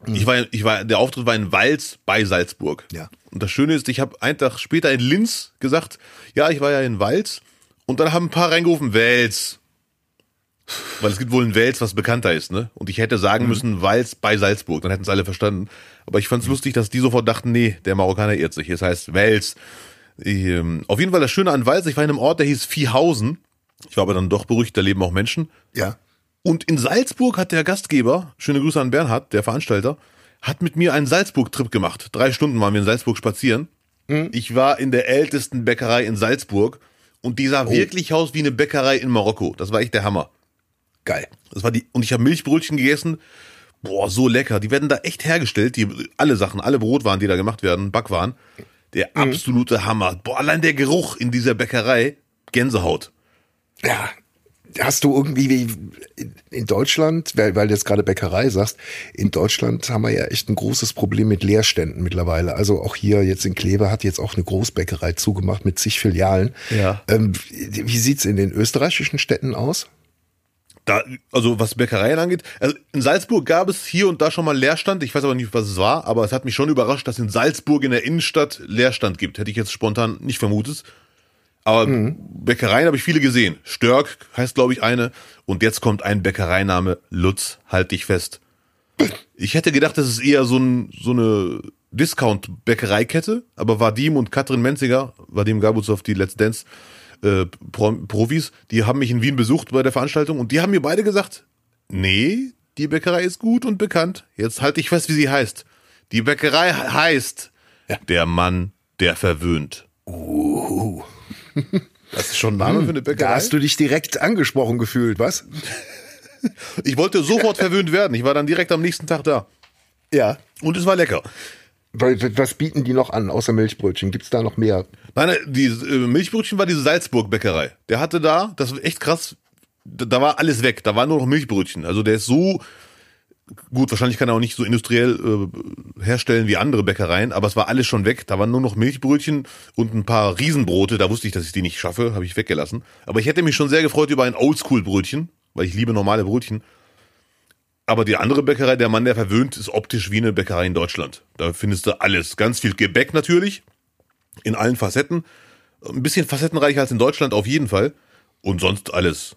Ich war, ich war, der Auftritt war in Wals bei Salzburg. Ja. Und das Schöne ist, ich habe einen Tag später in Linz gesagt, ja, ich war ja in Wals. Und dann haben ein paar reingerufen, Wels. Weil es gibt wohl ein Wels, was bekannter ist, ne? Und ich hätte sagen müssen, Wals bei Salzburg, dann hätten es alle verstanden. Aber ich fand es lustig, dass die sofort dachten, nee, der Marokkaner irrt sich. Es heißt Wels. Ähm, auf jeden Fall das Schöne an Wals, ich war in einem Ort, der hieß Viehhausen. Ich war aber dann doch beruhigt, da leben auch Menschen. Ja. Und in Salzburg hat der Gastgeber, schöne Grüße an Bernhard, der Veranstalter, hat mit mir einen Salzburg-Trip gemacht. Drei Stunden waren wir in Salzburg spazieren. Ich war in der ältesten Bäckerei in Salzburg und die sah wirklich aus wie eine Bäckerei in Marokko. Das war echt der Hammer. Geil. Das war die, und ich habe Milchbrötchen gegessen. Boah, so lecker. Die werden da echt hergestellt. Die, alle Sachen, alle Brotwaren, die da gemacht werden, Backwaren. Der absolute Hammer. Boah, allein der Geruch in dieser Bäckerei, Gänsehaut. Ja. Hast du irgendwie wie in Deutschland, weil, weil du jetzt gerade Bäckerei sagst, in Deutschland haben wir ja echt ein großes Problem mit Leerständen mittlerweile. Also auch hier jetzt in Kleve hat jetzt auch eine Großbäckerei zugemacht mit zig Filialen. Ja. Ähm, wie sieht's in den österreichischen Städten aus? Da, also was Bäckereien angeht, also in Salzburg gab es hier und da schon mal Leerstand. Ich weiß aber nicht, was es war, aber es hat mich schon überrascht, dass in Salzburg in der Innenstadt Leerstand gibt. Hätte ich jetzt spontan nicht vermutet. Aber Bäckereien habe ich viele gesehen. Störk heißt, glaube ich, eine. Und jetzt kommt ein Bäckereiname, Lutz, halt dich fest. Ich hätte gedacht, das ist eher so, ein, so eine Discount-Bäckereikette, aber Vadim und Katrin Menziger, Vadim Gabuzow, die Let's Dance äh, Pro Profis, die haben mich in Wien besucht bei der Veranstaltung und die haben mir beide gesagt, nee, die Bäckerei ist gut und bekannt. Jetzt halte ich fest, wie sie heißt. Die Bäckerei he- heißt Der Mann, der verwöhnt. Uh, Das ist schon ein Name für eine da Bäckerei. hast du dich direkt angesprochen gefühlt, was? Ich wollte sofort verwöhnt werden. Ich war dann direkt am nächsten Tag da. Ja. Und es war lecker. Was bieten die noch an, außer Milchbrötchen? Gibt's da noch mehr? Nein, die äh, Milchbrötchen war diese Salzburg-Bäckerei. Der hatte da, das war echt krass, da, da war alles weg. Da waren nur noch Milchbrötchen. Also der ist so gut, wahrscheinlich kann er auch nicht so industriell äh, herstellen wie andere Bäckereien, aber es war alles schon weg. Da waren nur noch Milchbrötchen und ein paar Riesenbrote. Da wusste ich, dass ich die nicht schaffe, habe ich weggelassen. Aber ich hätte mich schon sehr gefreut über ein Oldschool-Brötchen, weil ich liebe normale Brötchen. Aber die andere Bäckerei, der Mann, der verwöhnt, ist optisch wie eine Bäckerei in Deutschland. Da findest du alles. Ganz viel Gebäck natürlich, in allen Facetten. Ein bisschen facettenreicher als in Deutschland auf jeden Fall. Und sonst alles.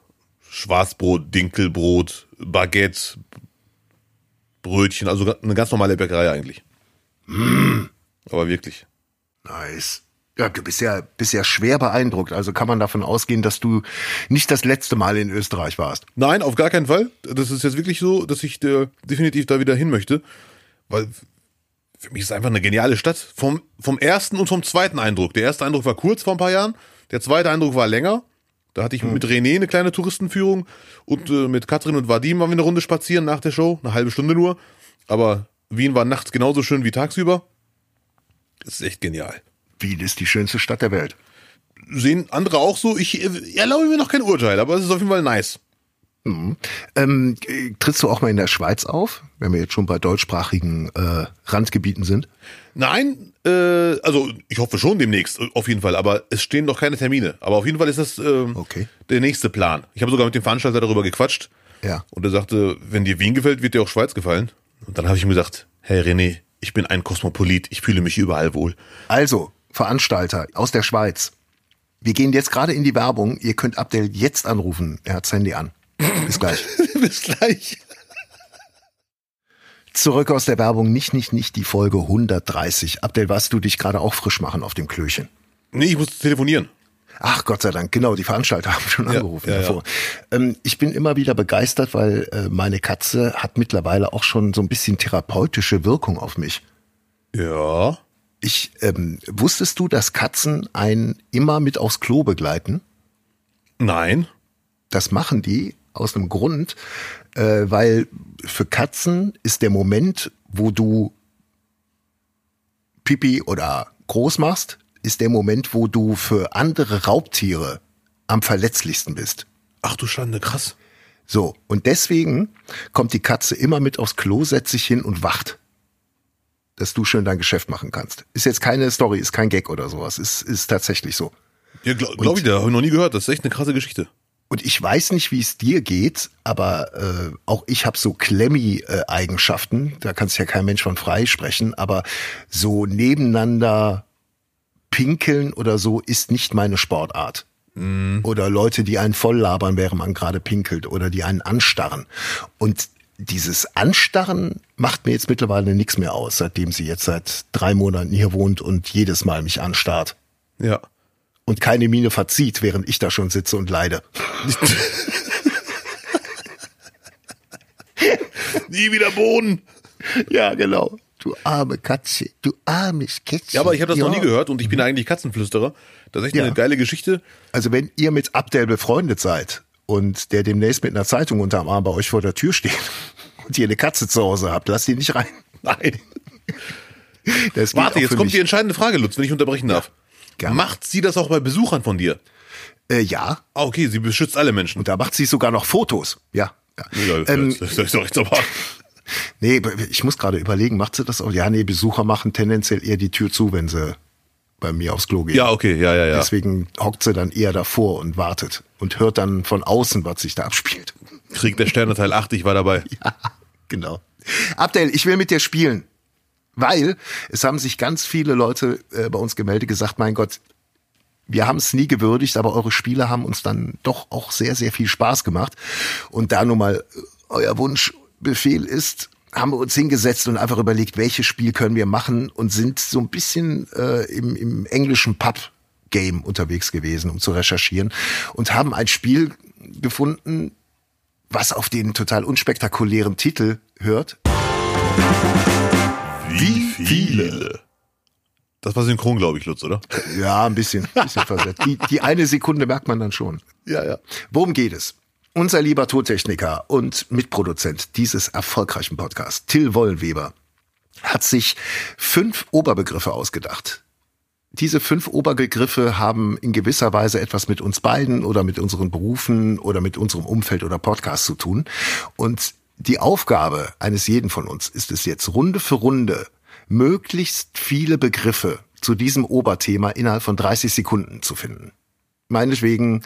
Schwarzbrot, Dinkelbrot, Baguette, Brötchen, also eine ganz normale Bäckerei eigentlich. Aber wirklich. Nice. Ja, du bist ja, bist ja schwer beeindruckt. Also kann man davon ausgehen, dass du nicht das letzte Mal in Österreich warst. Nein, auf gar keinen Fall. Das ist jetzt wirklich so, dass ich äh, definitiv da wieder hin möchte. Weil für mich ist es einfach eine geniale Stadt. Vom, vom ersten und vom zweiten Eindruck. Der erste Eindruck war kurz vor ein paar Jahren. Der zweite Eindruck war länger. Da hatte ich mit René eine kleine Touristenführung und äh, mit Katrin und Vadim waren wir eine Runde spazieren nach der Show. Eine halbe Stunde nur. Aber Wien war nachts genauso schön wie tagsüber. Das ist echt genial. Wien ist die schönste Stadt der Welt. Sehen andere auch so. Ich äh, erlaube mir noch kein Urteil, aber es ist auf jeden Fall nice. Ähm, äh, trittst du auch mal in der Schweiz auf, wenn wir jetzt schon bei deutschsprachigen äh, Randgebieten sind? Nein, äh, also ich hoffe schon demnächst, äh, auf jeden Fall, aber es stehen noch keine Termine. Aber auf jeden Fall ist das ähm, Okay. der nächste Plan. Ich habe sogar mit dem Veranstalter darüber gequatscht Ja. und er sagte, wenn dir Wien gefällt, wird dir auch Schweiz gefallen. Und dann habe ich ihm gesagt, hey René, ich bin ein Kosmopolit, ich fühle mich überall wohl. Also, Veranstalter aus der Schweiz. Wir gehen jetzt gerade in die Werbung. Ihr könnt Abdel jetzt anrufen. Er hat Handy an. Bis gleich. Bis gleich. Zurück aus der Werbung. Nicht, nicht, nicht die Folge 130. Abdel, warst du dich gerade auch frisch machen auf dem Klöchen? Nee, ich muss telefonieren. Ach Gott sei Dank, genau, die Veranstalter haben schon angerufen ja, ja. davor. Ähm, ich bin immer wieder begeistert, weil äh, meine Katze hat mittlerweile auch schon so ein bisschen therapeutische Wirkung auf mich. Ja. Ich ähm, wusstest du, dass Katzen einen immer mit aufs Klo begleiten? Nein. Das machen die aus einem Grund, äh, weil für Katzen ist der Moment, wo du Pipi oder groß machst, ist der Moment, wo du für andere Raubtiere am verletzlichsten bist. Ach du Schande, krass. So, und deswegen kommt die Katze immer mit aufs Klo, setzt sich hin und wacht. Dass du schön dein Geschäft machen kannst. Ist jetzt keine Story, ist kein Gag oder sowas. Ist, ist tatsächlich so. Ja, glaube glaub ich, da habe ich noch nie gehört. Das ist echt eine krasse Geschichte. Und ich weiß nicht, wie es dir geht, aber äh, auch ich habe so Klemmi-Eigenschaften. Da kann sich ja kein Mensch von frei sprechen. Aber so nebeneinander pinkeln oder so ist nicht meine Sportart. Mm. Oder Leute, die einen voll labern, während man gerade pinkelt oder die einen anstarren. Und dieses Anstarren macht mir jetzt mittlerweile nichts mehr aus, seitdem sie jetzt seit drei Monaten hier wohnt und jedes Mal mich anstarrt. Ja. Und keine Miene verzieht, während ich da schon sitze und leide. Nie wieder Boden. Ja, genau. Du arme Katze, du armes Kätzchen. Ja, aber ich habe das ja. noch nie gehört und ich bin eigentlich Katzenflüsterer. Das ist echt ja. eine geile Geschichte. Also wenn ihr mit Abdel befreundet seid und der demnächst mit einer Zeitung unterm Arm bei euch vor der Tür steht und ihr eine Katze zu Hause habt, lasst ihn nicht rein. Nein. Warte, jetzt kommt mich. die entscheidende Frage, Lutz, wenn ich unterbrechen darf. Ja, macht sie das auch bei Besuchern von dir? Äh, ja. Ah, okay, sie beschützt alle Menschen. Und da macht sie sogar noch Fotos. Ja. ja. ähm, das ist doch jetzt aber. Nee, ich muss gerade überlegen, macht sie das auch? Ja, nee, Besucher machen tendenziell eher die Tür zu, wenn sie bei mir aufs Klo gehen. Ja, okay, ja, ja, ja. Deswegen hockt sie dann eher davor und wartet und hört dann von außen, was sich da abspielt. Krieg der Sterne Teil 8, ich war dabei. Ja, genau. Abdel, ich will mit dir spielen. Weil es haben sich ganz viele Leute äh, bei uns gemeldet, gesagt, mein Gott, wir haben es nie gewürdigt, aber eure Spiele haben uns dann doch auch sehr, sehr viel Spaß gemacht. Und da nun mal äh, euer Wunsch Befehl ist, haben wir uns hingesetzt und einfach überlegt, welches Spiel können wir machen und sind so ein bisschen äh, im, im englischen Pub Game unterwegs gewesen, um zu recherchieren und haben ein Spiel gefunden, was auf den total unspektakulären Titel hört. Wie viele? Das war synchron, glaube ich, Lutz, oder? Ja, ein bisschen, ein bisschen versetzt. Die, die eine Sekunde merkt man dann schon. Ja, ja. Worum geht es? Unser lieber Tontechniker und Mitproduzent dieses erfolgreichen Podcasts, Till Wollweber, hat sich fünf Oberbegriffe ausgedacht. Diese fünf Oberbegriffe haben in gewisser Weise etwas mit uns beiden oder mit unseren Berufen oder mit unserem Umfeld oder Podcast zu tun. Und die Aufgabe eines jeden von uns ist es jetzt Runde für Runde möglichst viele Begriffe zu diesem Oberthema innerhalb von 30 Sekunden zu finden. Meinetwegen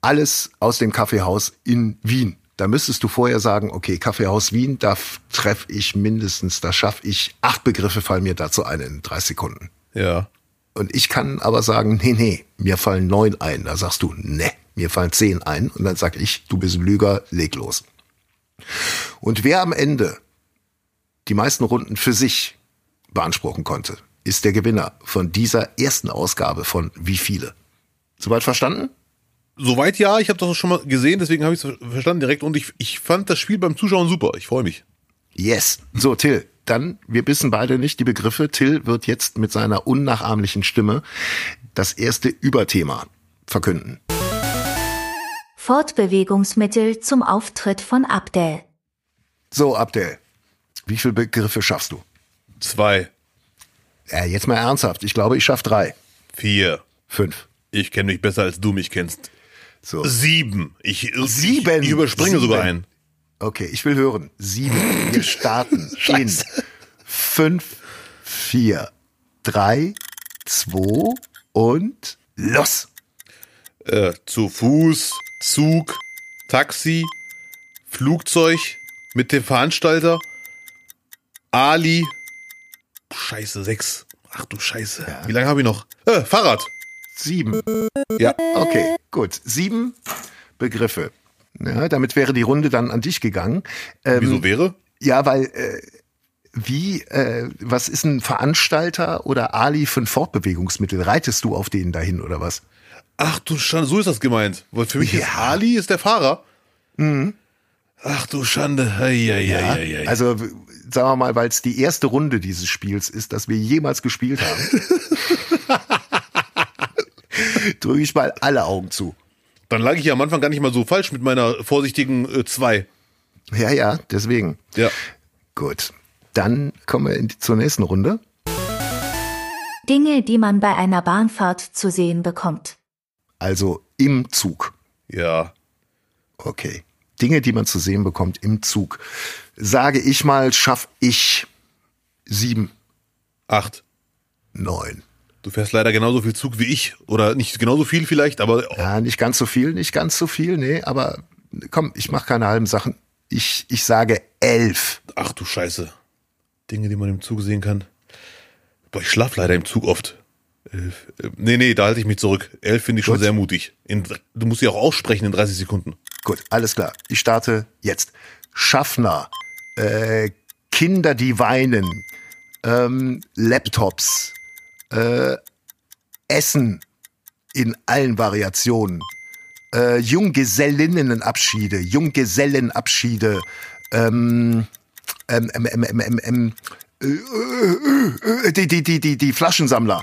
alles aus dem Kaffeehaus in Wien. Da müsstest du vorher sagen, okay, Kaffeehaus Wien, da treffe ich mindestens, da schaffe ich acht Begriffe, fallen mir dazu ein in drei Sekunden. Ja. Und ich kann aber sagen, nee, nee, mir fallen neun ein. Da sagst du, nee, mir fallen zehn ein. Und dann sag ich, du bist ein Lüger, leg los. Und wer am Ende die meisten Runden für sich beanspruchen konnte, ist der Gewinner von dieser ersten Ausgabe von Wie viele. Soweit verstanden? Soweit ja, ich habe das schon mal gesehen, deswegen habe ich es verstanden direkt und ich, ich fand das Spiel beim Zuschauen super. Ich freue mich. Yes. So, Till, dann, wir wissen beide nicht die Begriffe. Till wird jetzt mit seiner unnachahmlichen Stimme das erste Überthema verkünden. Fortbewegungsmittel zum Auftritt von Abdel. So, Abdel, wie viele Begriffe schaffst du? Zwei. Ja, jetzt mal ernsthaft. Ich glaube, ich schaff drei. Vier. Fünf. Ich kenne mich besser, als du mich kennst. So. Sieben. Ich, Sieben. Ich, ich überspringe Sieben. sogar einen. Okay, ich will hören. Sieben. Wir starten in fünf, vier, drei, zwei und los. Äh, zu Fuß, Zug, Taxi, Flugzeug mit dem Veranstalter, Ali. Scheiße, sechs. Ach du Scheiße. Ja. Wie lange habe ich noch? Äh, Fahrrad. Sieben. Ja, okay, gut. Sieben Begriffe. Ja, damit wäre die Runde dann an dich gegangen. Ähm, Wieso wäre? Ja, weil äh, wie, äh, was ist ein Veranstalter oder Ali für ein Fortbewegungsmittel? Reitest du auf denen dahin oder was? Ach du Schande, so ist das gemeint. Weil für mich ja. ist Ali ist der Fahrer. Mhm. Ach du Schande. Ei, ei, ja, ei, ei, Also sagen wir mal, weil es die erste Runde dieses Spiels ist, das wir jemals gespielt haben. drücke ich mal alle Augen zu. Dann lag ich ja am Anfang gar nicht mal so falsch mit meiner vorsichtigen 2. Äh, ja, ja, deswegen. Ja. Gut. Dann kommen wir in die, zur nächsten Runde. Dinge, die man bei einer Bahnfahrt zu sehen bekommt. Also im Zug. Ja. Okay. Dinge, die man zu sehen bekommt im Zug. Sage ich mal, schaff ich sieben, Acht. neun. Du fährst leider genauso viel Zug wie ich. Oder nicht genauso viel vielleicht, aber Ja, nicht ganz so viel, nicht ganz so viel, nee, aber komm, ich mache keine halben Sachen. Ich, ich sage elf. ach du Scheiße. Dinge, die man im Zug sehen kann. Boah, ich schlaf leider im Zug oft. Elf. äh, Nee, nee, da halte ich mich zurück. Elf finde ich schon Gut. sehr mutig. In, du musst sie auch aussprechen in 30 Sekunden. Gut, alles klar. Ich starte jetzt. Schaffner, äh, Kinder, die weinen, ähm, Laptops, äh, Essen in allen Variationen, äh, Junggesellinnenabschiede, Junggesellenabschiede, ähm, ähm, ähm, ähm, ähm, ähm, ähm, äh, äh, äh, die, die, die, die, die Flaschensammler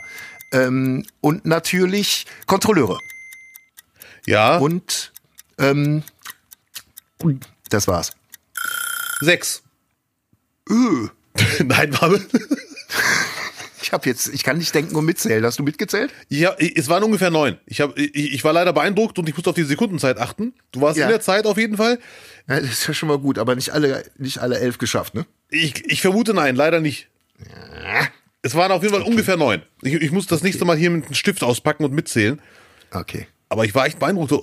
ähm, und natürlich Kontrolleure. Ja, Und ähm, das war's. sechs. Öh. Nein, warte. Ich habe jetzt, ich kann nicht denken und mitzählen. Hast du mitgezählt? Ja, es waren ungefähr neun. Ich, hab, ich, ich war leider beeindruckt und ich musste auf die Sekundenzeit achten. Du warst Ja. in der Zeit auf jeden Fall. Ja, das ist ja schon mal gut, aber nicht alle, nicht alle elf geschafft, ne? Ich, ich vermute nein, leider nicht. Es waren auf jeden Fall ungefähr neun. Ich, ich muss das nächste Mal hier mit einem Stift auspacken und mitzählen. Okay. Aber ich war echt beeindruckt.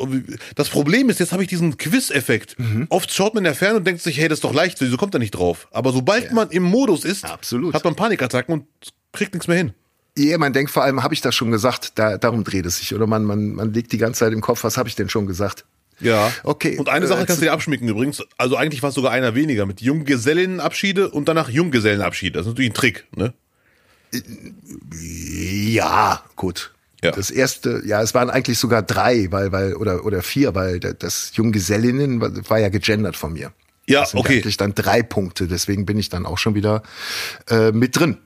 Das Problem ist, jetzt habe ich diesen Quiz-Effekt. Mhm. Oft schaut man in der Ferne und denkt sich, hey, das ist doch leicht, wieso kommt er nicht drauf? Aber sobald man im Modus ist, Absolut. hat man Panikattacken und kriegt nichts mehr hin. Ja, man denkt vor allem, habe ich das schon gesagt? Da, darum dreht es sich. Oder man, man, man legt die ganze Zeit im Kopf, was habe ich denn schon gesagt? Ja. Okay, Und eine äh, Sache kannst zu- du dir abschminken übrigens. Also eigentlich war es sogar einer weniger mit Junggesellinnenabschiede und danach Junggesellenabschiede. Das ist natürlich ein Trick, ne? Ja, gut. Ja. Das erste, ja, es waren eigentlich sogar drei, weil, weil, oder, oder vier, weil da- das Junggesellinnen war, war ja gegendert von mir. Ja, Das sind okay. eigentlich dann drei Punkte, deswegen bin ich dann auch schon wieder äh, mit drin.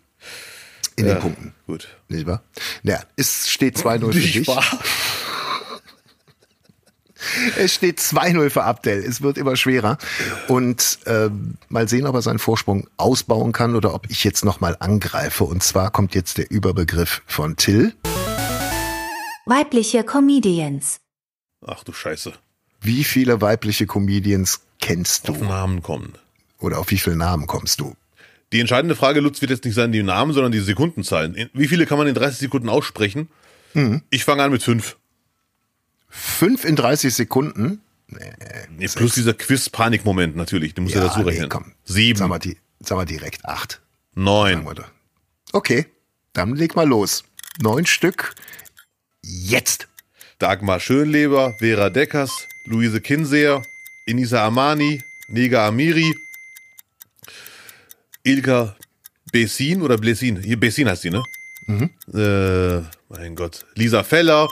In den Punkten. Gut. Nicht wahr? Ja, es steht 2-0 für Nicht dich. wahr? Es steht 2-0 für Abdel. Es wird immer schwerer. Und ähm, mal sehen, ob er seinen Vorsprung ausbauen kann oder ob ich jetzt nochmal angreife. Und zwar kommt jetzt der Überbegriff von Till. Weibliche Comedians. Ach du Scheiße. Wie viele weibliche Comedians kennst Auf du? Namen kommen. Oder auf wie viele Namen kommst du? Die entscheidende Frage, Lutz, wird jetzt nicht sein die Namen, sondern die Sekundenzahlen. Wie viele kann man in 30 Sekunden aussprechen? Mhm. Ich fange an mit fünf. Fünf in 30 Sekunden? Nee, plus dieser Quiz-Panik-Moment natürlich. Den muss ja, dazu nee, rechnen. komm. Sieben, Sag mal, die, sag mal direkt acht. neun, Sagen wir. Okay, dann leg mal los. Neun Stück. Jetzt. Dagmar Schönleber, Vera Deckers, Luise Kinseer, Inisa Amani, Nega Amiri, Ilka Bessin oder Blesin? Hier, Bessin heißt sie, ne? Äh, mein Gott. Lisa Feller.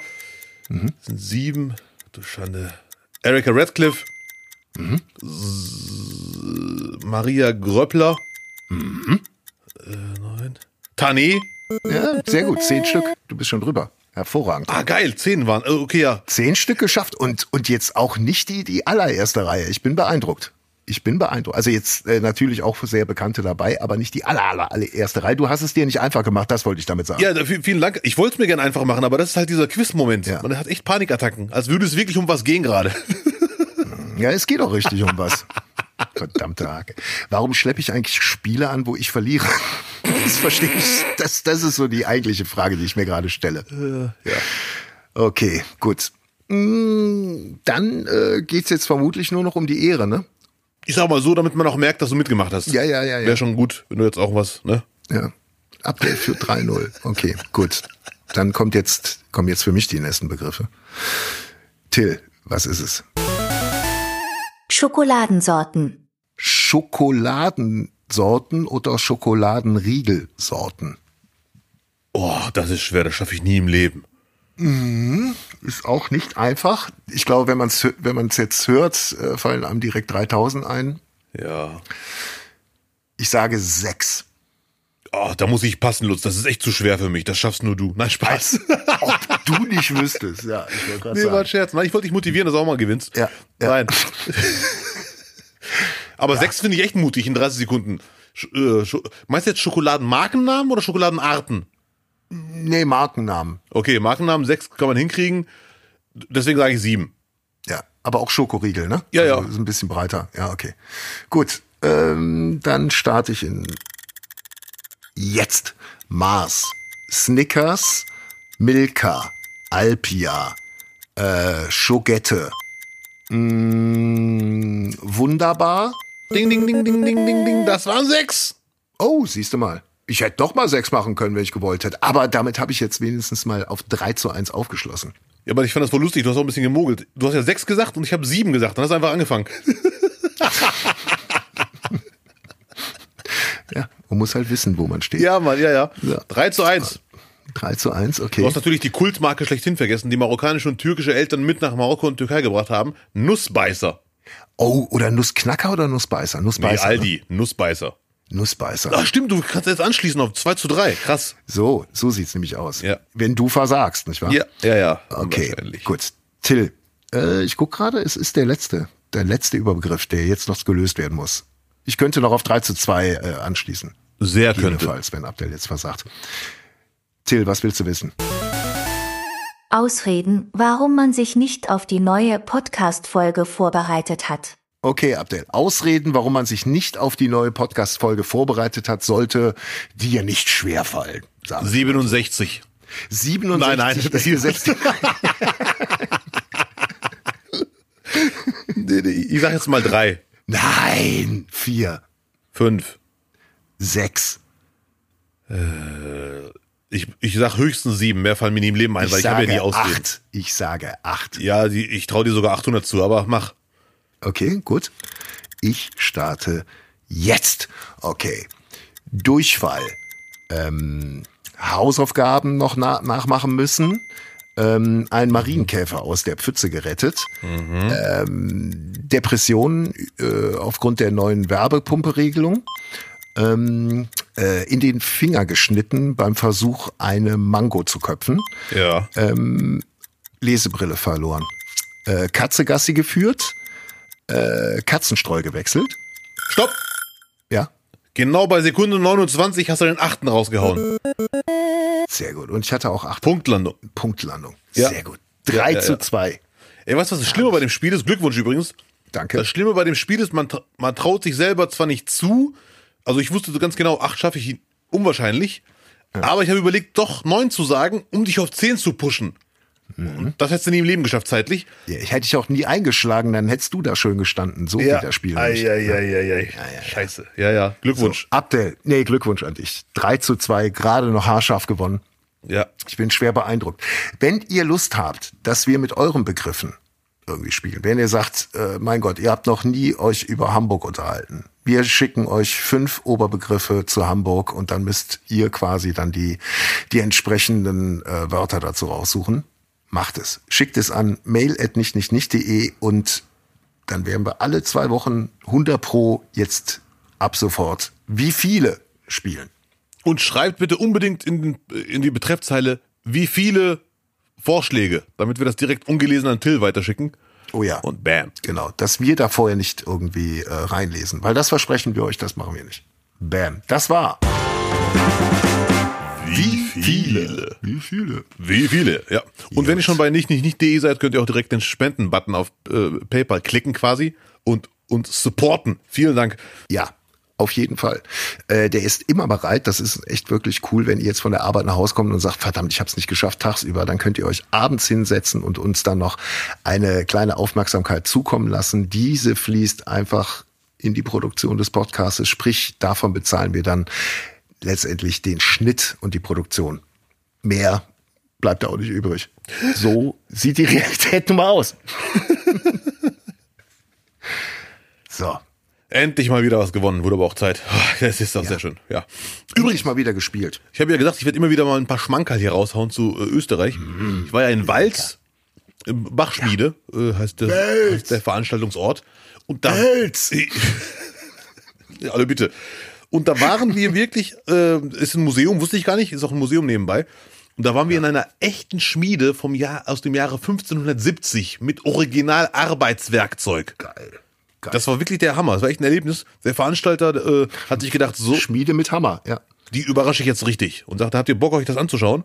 Das sind sieben. Du Schande. Erika Radcliffe. S- Maria Gröppler. Äh, neun. Tane. Ja, sehr gut. Zehn Stück. Du bist schon drüber. Hervorragend. Ah, geil. Zehn waren. äh, Okay, ja. Zehn Stück geschafft und, und jetzt auch nicht die, die allererste Reihe. Ich bin beeindruckt. Ich bin beeindruckt. Also jetzt äh, natürlich auch sehr bekannte dabei, aber nicht die aller, aller, allererste Reihe. Du hast es dir nicht einfach gemacht, das wollte ich damit sagen. Ja, vielen Dank. Ich wollte es mir gerne einfach machen, aber das ist halt dieser Quiz-Moment. Ja. Man hat echt Panikattacken. Als würde es wirklich um was gehen gerade. Ja, es geht auch richtig um was. Verdammte Hake. Warum schleppe ich eigentlich Spiele an, wo ich verliere? Das verstehe ich. Das, das ist so die eigentliche Frage, die ich mir gerade stelle. ja. Okay, gut. Mm, Dann äh, geht's jetzt vermutlich nur noch um die Ehre, ne? Ich sag mal so, damit man auch merkt, dass du mitgemacht hast. Ja, ja, ja, ja. Wäre schon gut, wenn du jetzt auch was, ne? Ja. Update für 3.0. Okay, gut. Dann kommt jetzt, kommen jetzt für mich die nächsten Begriffe. Till, was ist es? Schokoladensorten. Schokoladensorten oder Schokoladenriegelsorten? Oh, das ist schwer, das schaffe ich nie im Leben. Ist auch nicht einfach. Ich glaube, wenn man es wenn man's jetzt hört, äh, fallen einem direkt 3000 ein. Ja. Ich sage sechs. Oh, da muss ich passen, Lutz. Das ist echt zu schwer für mich. Das schaffst nur du. Nein, Spaß. Ob du nicht wüsstest. Ja, ich nee, war ein sagen. Scherz. Nein, ich wollte dich motivieren, dass du auch mal gewinnst. Ja, ja. Nein. Aber sechs finde ich echt mutig in 30 Sekunden. Sch äh, meinst du jetzt Schokoladenmarkennamen oder Schokoladenarten? Nee, Markennamen. Okay, Markennamen sechs kann man hinkriegen. Deswegen sage ich sieben. Ja. aber auch Schokoriegel, ne? Ja, ja. also Ist ein bisschen breiter. Ja, okay. Gut, ähm, dann starte ich in jetzt Mars, Snickers, Milka, Alpia, äh, Schogette, mm, wunderbar. Ding, ding, ding, ding, ding, ding, ding. Das waren sechs. Oh, siehst du mal. Ich hätte doch mal sechs machen können, wenn ich gewollt hätte. Aber damit habe ich jetzt wenigstens mal auf 3 zu 1 aufgeschlossen. Ja, aber ich fand das voll lustig. Du hast auch ein bisschen gemogelt. Du hast ja sechs gesagt und ich habe sieben gesagt. Dann hast du einfach angefangen. Ja, man muss halt wissen, wo man steht. Ja, Mann, ja, ja. Ja. Drei zu eins. 3 zu 1, Du okay. hast natürlich die Kultmarke schlechthin vergessen, die marokkanische und türkische Eltern mit nach Marokko und Türkei gebracht haben. Nussbeißer. Oh, oder Nussknacker oder Nussbeißer? Nee, Nussbeißer. ne? Aldi. Nussbeißer. Nussbeißer. Ach stimmt, du kannst jetzt anschließen auf 2 zu 3. Krass. So, so sieht's nämlich aus. Ja. Wenn du versagst, nicht wahr? Ja, ja, ja. Okay, gut. Till, äh, ich guck gerade, es ist der letzte, der letzte Überbegriff, der jetzt noch gelöst werden muss. Ich könnte noch auf 3 zu 2 äh, anschließen. Sehr könnte. Jedenfalls, wenn Abdel jetzt versagt. Till, was willst du wissen? Ausreden, warum man sich nicht auf die neue Podcast-Folge vorbereitet hat. Okay, Abdel. Ausreden, warum man sich nicht auf die neue Podcast-Folge vorbereitet hat, sollte dir nicht schwerfallen. Sagen. 67. 67 Nein, nein, ist das- gesetzt. Ich sag jetzt mal drei. Nein, vier, Fünf. sechs. Ich, ich sag höchstens sieben. Mehr fallen mir nie im Leben ein, weil ich habe ja nie Ausreden. acht. Ich sage acht. Ja, die, ich traue dir sogar 800 zu, aber mach. Okay, gut. Ich starte jetzt. Okay. Durchfall. Ähm, Hausaufgaben noch na nachmachen müssen. Ähm, ein Marienkäfer aus der Pfütze gerettet. Ähm, Depressionen äh, aufgrund der neuen Werbepumperegelung. Ähm, äh, in den Finger geschnitten beim Versuch, eine Mango zu köpfen. Ja. Lesebrille verloren. Äh, Katze Gassi geführt. Äh, Katzenstreu gewechselt. Stopp! Ja, Genau bei Sekunde 29 hast du den achten rausgehauen. sehr gut. Und ich hatte auch acht Punktlandung. Punktlandung. Ja. Sehr gut. Drei Ja, ja, zu ja. zwei. Ey, weißt du, was das Schlimme bei dem Spiel ist? Glückwunsch übrigens. Danke. Das Schlimme bei dem Spiel ist, man, tra- man traut sich selber zwar nicht zu, also ich wusste so ganz genau, acht schaffe ich unwahrscheinlich, aber ich habe überlegt, doch neun zu sagen, um dich auf zehn zu pushen. Und das hättest du nie im Leben geschafft, zeitlich. Ja, ich hätte dich auch nie eingeschlagen, dann hättest du da schön gestanden. So geht das Spiel nicht. Eieieiei. Scheiße. Ja, ja. Glückwunsch. Abdel, nee, Glückwunsch an dich. 3 zu 2, gerade noch haarscharf gewonnen. Ja. Ich bin schwer beeindruckt. Wenn ihr Lust habt, dass wir mit euren Begriffen irgendwie spielen, wenn ihr sagt, äh, mein Gott, ihr habt noch nie euch über Hamburg unterhalten. Wir schicken euch fünf Oberbegriffe zu Hamburg und dann müsst ihr quasi dann die, die entsprechenden äh, Wörter dazu raussuchen. Macht es. Schickt es an mail.nichtnichtnicht.de und dann werden wir alle zwei Wochen 100 pro jetzt ab sofort wie viele spielen. Und schreibt bitte unbedingt in, in die Betreffzeile, wie viele Vorschläge, damit wir das direkt ungelesen an Till weiterschicken. Oh ja. Und bam. Genau, dass wir da vorher nicht irgendwie äh, reinlesen, weil das versprechen wir euch, das machen wir nicht. Bam. Das war. Wie viele? Wie viele? Wie viele, ja. Und wenn ihr schon bei nicht, nicht, nicht.de seid, könnt ihr auch direkt den Spenden-Button auf äh, PayPal klicken quasi und, und supporten. Vielen Dank. Ja, auf jeden Fall. Äh, der ist immer bereit. Das ist echt wirklich cool, wenn ihr jetzt von der Arbeit nach Hause kommt und sagt, verdammt, ich habe es nicht geschafft tagsüber. Dann könnt ihr euch abends hinsetzen und uns dann noch eine kleine Aufmerksamkeit zukommen lassen. Diese fließt einfach in die Produktion des Podcasts. Sprich, davon bezahlen wir dann letztendlich den Schnitt und die Produktion. Mehr bleibt da auch nicht übrig. So sieht die Realität nun mal aus. so. Endlich mal wieder was gewonnen, wurde aber auch Zeit. Das ist doch sehr schön, ja. Übrigens mal wieder gespielt. Ich habe ja gesagt, ich werde immer wieder mal ein paar Schmankerl hier raushauen zu äh, Österreich. Ich war ja in Walz, im Bachschmiede, äh, heißt, der, heißt der Veranstaltungsort. Und da, Wels. Ja, alle bitte. Und da waren wir wirklich, äh, ist ein Museum, wusste ich gar nicht, ist auch ein Museum nebenbei. Und da waren wir in einer echten Schmiede vom Jahr, aus dem Jahre 1570 mit Original-Arbeitswerkzeug. Geil. Geil. Das war wirklich der Hammer. Das war echt ein Erlebnis. Der Veranstalter äh, hat sich gedacht, so, Schmiede mit Hammer, ja. die überrasche ich jetzt richtig. Und sagte, habt ihr Bock, euch das anzuschauen?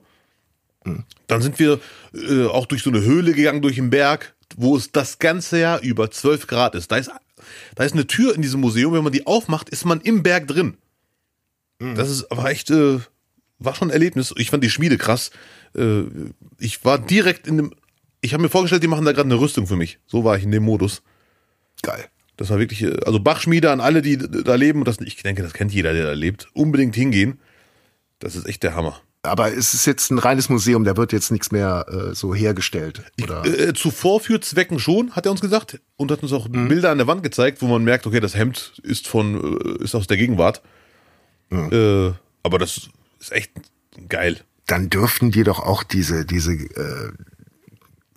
Dann sind wir äh, auch durch so eine Höhle gegangen, durch den Berg. wo es das ganze Jahr über 12 Grad ist. Da ist, da ist eine Tür in diesem Museum, wenn man die aufmacht, ist man im Berg drin. Das ist aber echt, äh, war schon ein Erlebnis. Ich fand die Schmiede krass. Äh, ich war direkt in dem, ich habe mir vorgestellt, die machen da gerade eine Rüstung für mich. So war ich in dem Modus. Geil. Das war wirklich, äh, also Bachschmiede an alle, die da leben, und das, ich denke, das kennt jeder, der da lebt, unbedingt hingehen. Das ist echt der Hammer. Aber es ist jetzt ein reines Museum, da wird jetzt nichts mehr äh, so hergestellt. Oder? Äh, zu Vorführzwecken schon, hat er uns gesagt. Und hat uns auch Bilder an der Wand gezeigt, wo man merkt, okay, das Hemd ist von, äh, ist aus der Gegenwart. Äh, aber das ist echt geil. Dann dürften dir doch auch diese, diese, äh,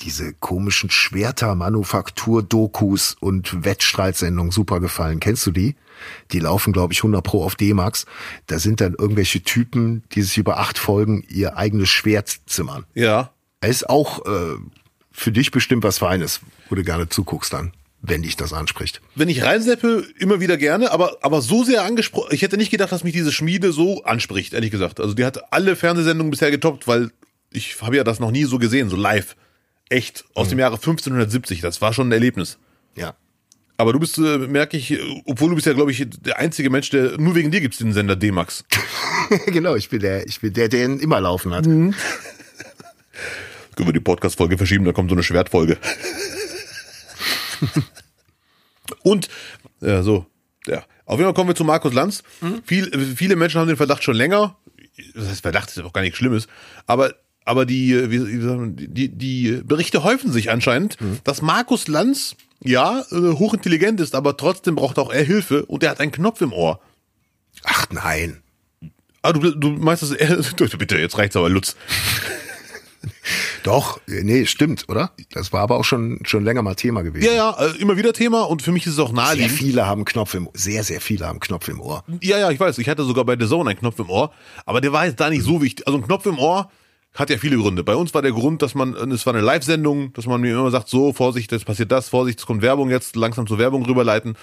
diese komischen Schwerter-Manufaktur-Dokus und Wettstreitsendungen super gefallen. Kennst du die? Die laufen, glaube ich, 100 pro auf D-Max. Da sind dann irgendwelche Typen, die sich über acht Folgen ihr eigenes Schwert zimmern. Ja. Ist auch äh, für dich bestimmt was Feines, wo du gerne zuguckst dann, wenn dich das anspricht. Wenn ich reinseppe, immer wieder gerne, aber, aber so sehr angesprochen. Ich hätte nicht gedacht, dass mich diese Schmiede so anspricht, ehrlich gesagt. Also die hat alle Fernsehsendungen bisher getoppt, weil ich habe ja das noch nie so gesehen, so live. Echt. Aus dem Jahre 1570. Das war schon ein Erlebnis. Ja. Aber du bist, äh, merke ich, obwohl du bist ja, glaube ich, der einzige Mensch, der nur wegen dir gibt's den Sender D-Max. genau, ich bin der, ich bin der, der ihn immer laufen hat. Können wir die Podcast-Folge verschieben, da kommt so eine Schwertfolge. Und, ja, so, ja. Auf jeden Fall kommen wir zu Markus Lanz. Viel, viele Menschen haben den Verdacht schon länger. Das heißt, Verdacht ist auch gar nichts Schlimmes. Aber, aber die, äh, wie, wie sagen die, die Berichte häufen sich anscheinend, dass Markus Lanz, ja, äh, hochintelligent ist, aber trotzdem braucht auch er Hilfe und er hat einen Knopf im Ohr. Ach nein. Ah, du, du meinst das, er, bitte, jetzt reicht's aber, Lutz. Doch, nee, stimmt, oder? Das war aber auch schon, schon länger mal Thema gewesen. Ja, ja, äh, immer wieder Thema und für mich ist es auch Sehr naheliegend. viele haben Knopf im, sehr, sehr viele haben Knopf im Ohr. Ja, ja, ich weiß. Ich hatte sogar bei The Zone einen Knopf im Ohr, aber der war jetzt da nicht so wichtig. Also ein Knopf im Ohr hat ja viele Gründe. Bei uns war der Grund, dass man, es war eine Live-Sendung, dass man mir immer sagt, so, Vorsicht, jetzt passiert das, Vorsicht, es kommt Werbung jetzt, langsam zur Werbung rüberleiten.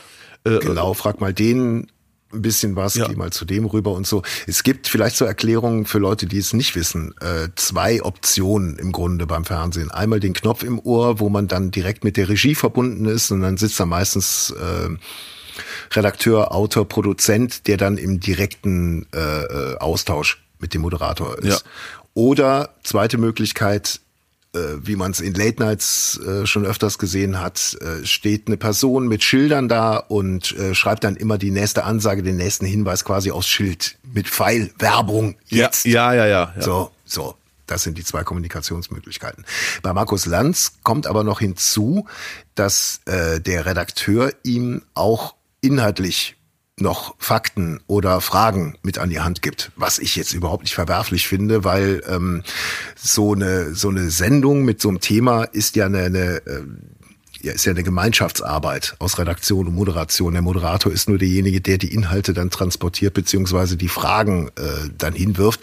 Äh, Genau, frag mal den ein bisschen was, Ja. geh mal zu dem rüber und so. Es gibt vielleicht zur Erklärung für Leute, die es nicht wissen, äh, zwei Optionen im Grunde beim Fernsehen. Einmal den Knopf im Ohr, wo man dann direkt mit der Regie verbunden ist und dann sitzt da meistens äh, Redakteur, Autor, Produzent, der dann im direkten äh, äh, Austausch mit dem Moderator ist. Ja. Oder zweite Möglichkeit, äh, wie man es in Late Nights äh, schon öfters gesehen hat, äh, steht eine Person mit Schildern da und schreibt dann immer die nächste Ansage, den nächsten Hinweis quasi aufs Schild mit Pfeil, Werbung, jetzt. Ja, ja, ja. ja. So, so. Das sind die zwei Kommunikationsmöglichkeiten. Bei Markus Lanz kommt aber noch hinzu, dass äh, der Redakteur ihm auch inhaltlich noch Fakten oder Fragen mit an die Hand gibt, was ich jetzt überhaupt nicht verwerflich finde, weil ähm, so eine so eine Sendung mit so einem Thema ist ja eine, eine äh, ja, ist ja eine Gemeinschaftsarbeit aus Redaktion und Moderation. Der Moderator ist nur derjenige, der die Inhalte dann transportiert beziehungsweise die Fragen äh, dann hinwirft.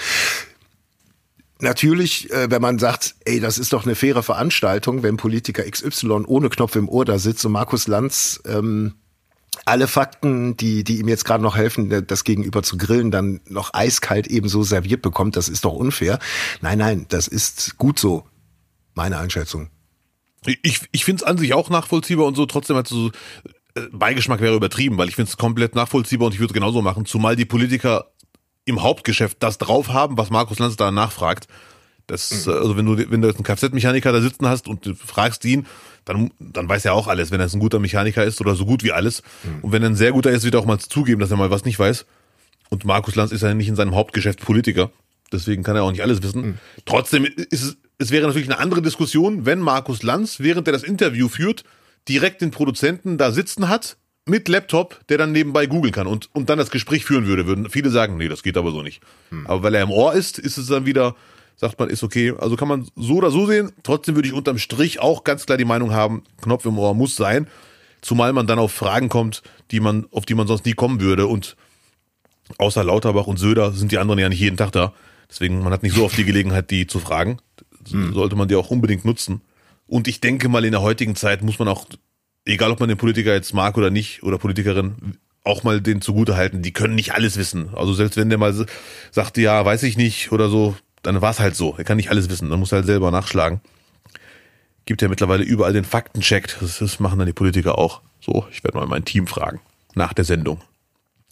Natürlich, äh, wenn man sagt, ey, das ist doch eine faire Veranstaltung, wenn Politiker XY ohne Knopf im Ohr da sitzt und Markus Lanz ähm, alle Fakten, die, die ihm jetzt gerade noch helfen, das Gegenüber zu grillen, dann noch eiskalt ebenso serviert bekommt, das ist doch unfair. Nein, nein, das ist gut so. Meine Einschätzung. Ich, ich finde es an sich auch nachvollziehbar und so, trotzdem hat so, äh, Beigeschmack wäre übertrieben, weil ich finde es komplett nachvollziehbar und ich würde es genauso machen, zumal die Politiker im Hauptgeschäft das drauf haben, was Markus Lanz da nachfragt. Das, äh, also wenn du, wenn du jetzt einen Kfz-Mechaniker da sitzen hast und du fragst ihn, dann, dann weiß er auch alles, wenn er ein guter Mechaniker ist oder so gut wie alles. Und wenn er ein sehr guter ist, wird er auch mal zugeben, dass er mal was nicht weiß. Und Markus Lanz ist ja nicht in seinem Hauptgeschäft Politiker. Deswegen kann er auch nicht alles wissen. Trotzdem ist es, es wäre natürlich eine andere Diskussion, wenn Markus Lanz, während er das Interview führt, direkt den Produzenten da sitzen hat, mit Laptop, der dann nebenbei googeln kann und, und dann das Gespräch führen würde. Würden viele sagen, nee, das geht aber so nicht. Aber weil er im Ohr ist, ist es dann wieder, sagt man, ist okay. Also kann man so oder so sehen. Trotzdem würde ich unterm Strich auch ganz klar die Meinung haben, Knopf im Ohr muss sein. Zumal man dann auf Fragen kommt, die man, auf die man sonst nie kommen würde. Und außer Lauterbach und Söder sind die anderen ja nicht jeden Tag da. Deswegen, man hat nicht so oft die Gelegenheit, die zu fragen. Sollte man die auch unbedingt nutzen. Und ich denke mal, in der heutigen Zeit muss man auch, egal ob man den Politiker jetzt mag oder nicht, oder Politikerin, auch mal den zugute halten, die können nicht alles wissen. Also selbst wenn der mal sagt, ja, weiß ich nicht oder so, dann war es halt so. Er kann nicht alles wissen, dann muss er halt selber nachschlagen. gibt ja mittlerweile überall den Faktencheck. Das, das machen dann die Politiker auch. So, ich werde mal mein Team fragen nach der Sendung.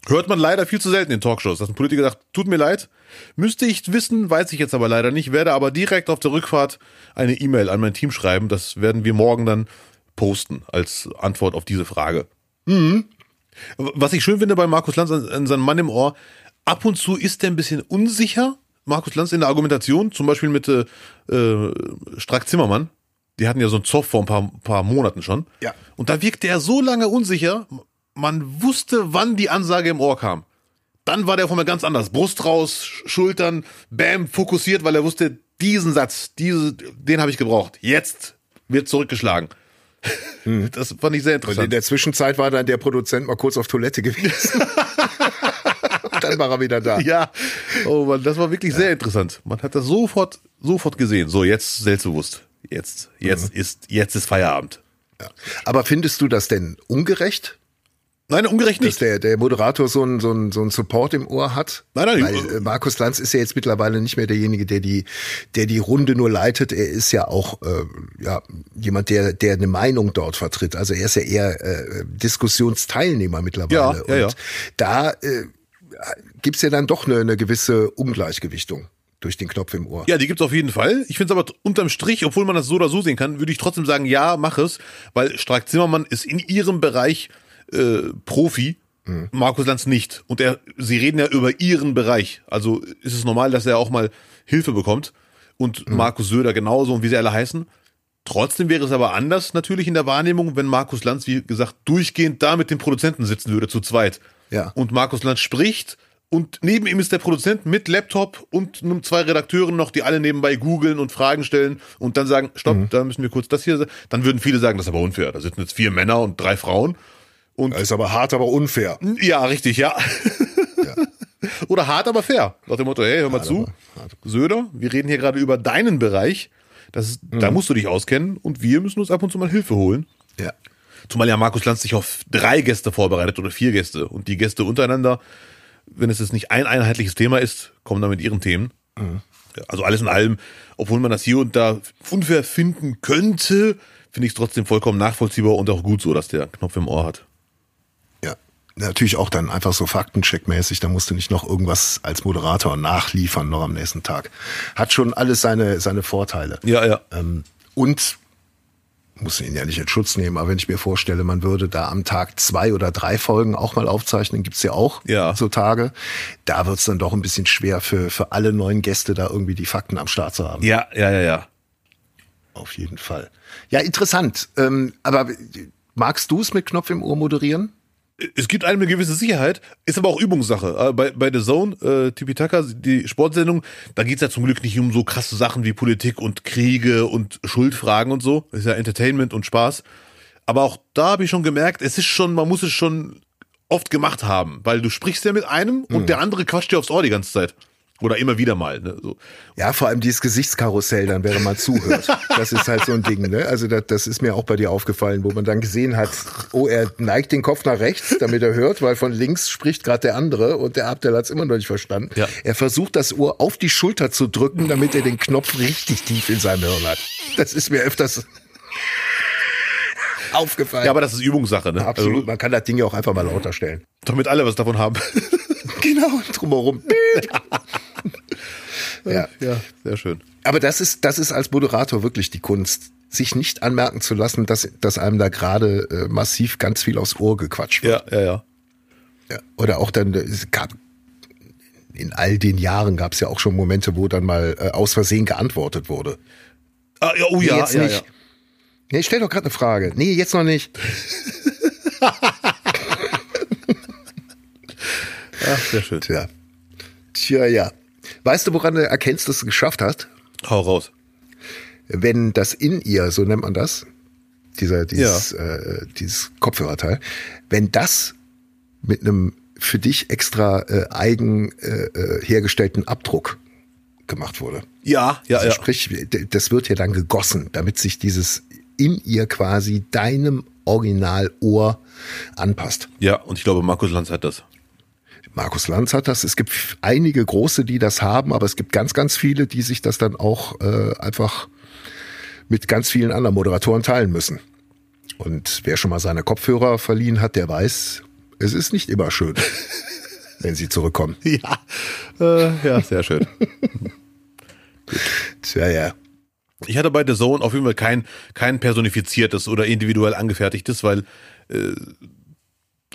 Hört man leider viel zu selten in Talkshows, dass ein Politiker sagt, tut mir leid, müsste ich wissen, weiß ich jetzt aber leider nicht, werde aber direkt auf der Rückfahrt eine E-Mail an mein Team schreiben. Das werden wir morgen dann posten als Antwort auf diese Frage. Mhm. Was ich schön finde bei Markus Lanz an, seinem Mann im Ohr, ab und zu ist er ein bisschen unsicher, Markus Lanz in der Argumentation, zum Beispiel mit äh, Strack Zimmermann. Die hatten ja so einen Zoff vor ein paar, paar Monaten schon. Ja. Und da wirkte er so lange unsicher, man wusste, wann die Ansage im Ohr kam. Dann war der von mir ganz anders. Brust raus, Schultern, bam, fokussiert, weil er wusste, diesen Satz, diese, den habe ich gebraucht. Jetzt wird zurückgeschlagen. Hm. Das fand ich sehr interessant. Und in der Zwischenzeit war dann der Produzent mal kurz auf Toilette gewesen. Dann war er wieder da. Ja, oh Mann, das war wirklich ja. sehr interessant. Man hat das sofort, sofort gesehen. So, jetzt selbstbewusst. Jetzt, jetzt mhm. ist, jetzt ist Feierabend. Ja. Aber findest du das denn ungerecht? Nein, ungerecht nicht. Dass der, der Moderator so ein, so, ein, so ein Support im Ohr hat. Nein, nein. Weil äh, Markus Lanz ist ja jetzt mittlerweile nicht mehr derjenige, der die, der die Runde nur leitet. Er ist ja auch äh, ja, jemand, der, der eine Meinung dort vertritt. Also er ist ja eher äh, Diskussionsteilnehmer mittlerweile. Ja, ja, ja. Und da äh, gibt's ja dann doch eine, eine gewisse Ungleichgewichtung durch den Knopf im Ohr. Ja, die gibt's auf jeden Fall. Ich finde es aber unterm Strich, obwohl man das so oder so sehen kann, würde ich trotzdem sagen, ja, mach es, weil Strack Zimmermann ist in ihrem Bereich äh, Profi, mhm. Markus Lanz nicht. Und er, sie reden ja über ihren Bereich. Also ist es normal, dass er auch mal Hilfe bekommt. Und mhm. Markus Söder genauso und wie sie alle heißen. Trotzdem wäre es aber anders natürlich in der Wahrnehmung, wenn Markus Lanz, wie gesagt, durchgehend da mit dem Produzenten sitzen würde, zu zweit. Ja. Und Markus Lanz spricht und neben ihm ist der Produzent mit Laptop und zwei Redakteuren noch, die alle nebenbei googeln und Fragen stellen und dann sagen, stopp, mhm. da müssen wir kurz das hier, dann würden viele sagen, das ist aber unfair. Da sitzen jetzt vier Männer und drei Frauen und das ist aber hart, aber unfair. Ja, richtig, ja. ja. Oder hart, aber fair. Nach dem Motto, hey, hör mal hart zu. Aber, Söder, wir reden hier gerade über deinen Bereich. Das mhm. Da musst du dich auskennen und wir müssen uns ab und zu mal Hilfe holen. Ja. Zumal ja Markus Lanz sich auf drei Gäste vorbereitet oder vier Gäste. Und die Gäste untereinander, wenn es jetzt nicht ein einheitliches Thema ist, kommen dann mit ihren Themen. Mhm. Also alles in allem, obwohl man das hier und da unfair finden könnte, finde ich es trotzdem vollkommen nachvollziehbar und auch gut so, dass der Knopf im Ohr hat natürlich auch dann einfach so faktencheckmäßig, da musst du nicht noch irgendwas als Moderator nachliefern noch am nächsten Tag. Hat schon alles seine, seine Vorteile. Ja, ja. Ähm, und muss ihn ja nicht in Schutz nehmen, aber wenn ich mir vorstelle, man würde da am Tag zwei oder drei Folgen auch mal aufzeichnen, gibt's ja auch ja. so Tage, da wird's dann doch ein bisschen schwer für, für alle neuen Gäste da irgendwie die Fakten am Start zu haben. Ja, ja, ja, ja. Auf jeden Fall. Ja, interessant. Ähm, aber magst du es mit Knopf im Ohr moderieren? Es gibt einem eine gewisse Sicherheit, ist aber auch Übungssache. Äh, bei, bei The Zone, äh, Tipitaka, die Sportsendung, da geht's ja zum Glück nicht um so krasse Sachen wie Politik und Kriege und Schuldfragen und so. Das ist ja Entertainment und Spaß. Aber auch da habe ich schon gemerkt, es ist schon, man muss es schon oft gemacht haben, weil du sprichst ja mit einem und mhm. der andere quatscht dir aufs Ohr die ganze Zeit. Oder immer wieder mal. Ne? So. Ja, vor allem dieses Gesichtskarussell, dann wäre man zuhört. Das ist halt so ein Ding. Ne? Also das, das ist mir auch bei dir aufgefallen, wo man dann gesehen hat, oh, er neigt den Kopf nach rechts, damit er hört, weil von links spricht gerade der andere und der Abdel hat es immer noch nicht verstanden. Ja. Er versucht das Ohr auf die Schulter zu drücken, damit er den Knopf richtig tief in seinem Hirn hat. Das ist mir öfters aufgefallen. Ja, aber das ist Übungssache. Ne? Absolut. Also, man kann das Ding ja auch einfach mal lauter stellen. Damit alle was davon haben. Genau, drumherum. ja. ja, sehr schön. Aber das ist, das ist als Moderator wirklich die Kunst, sich nicht anmerken zu lassen, dass, dass einem da gerade äh, massiv ganz viel aufs Ohr gequatscht wird. Ja, ja, ja. ja oder auch dann, es gab in all den Jahren gab es ja auch schon Momente, wo dann mal äh, aus Versehen geantwortet wurde. Ah, ja, oh ja, nee, jetzt ja, nicht. ja. Nee, ich stell doch gerade eine Frage. Nee, jetzt noch nicht. Ach, sehr schön. Tja. Tja, ja. Weißt du, woran du erkennst, dass du es geschafft hast? Hau raus. Wenn das in ihr, so nennt man das, dieser, dieses, ja. äh, dieses Kopfhörerteil, wenn das mit einem für dich extra äh, eigen äh, äh hergestellten Abdruck gemacht wurde. Ja, ja, also ja. Sprich, das wird ja dann gegossen, damit sich dieses in ihr quasi deinem Originalohr anpasst. Ja, und ich glaube, Markus Lanz hat das. Markus Lanz hat das. Es gibt einige große, die das haben, aber es gibt ganz, ganz viele, die sich das dann auch äh, einfach mit ganz vielen anderen Moderatoren teilen müssen. Und wer schon mal seine Kopfhörer verliehen hat, der weiß, es ist nicht immer schön, wenn sie zurückkommen. Ja, äh, ja, sehr schön. Tja, ja. Ich hatte bei The Zone auf jeden Fall kein, kein personifiziertes oder individuell angefertigtes, weil äh,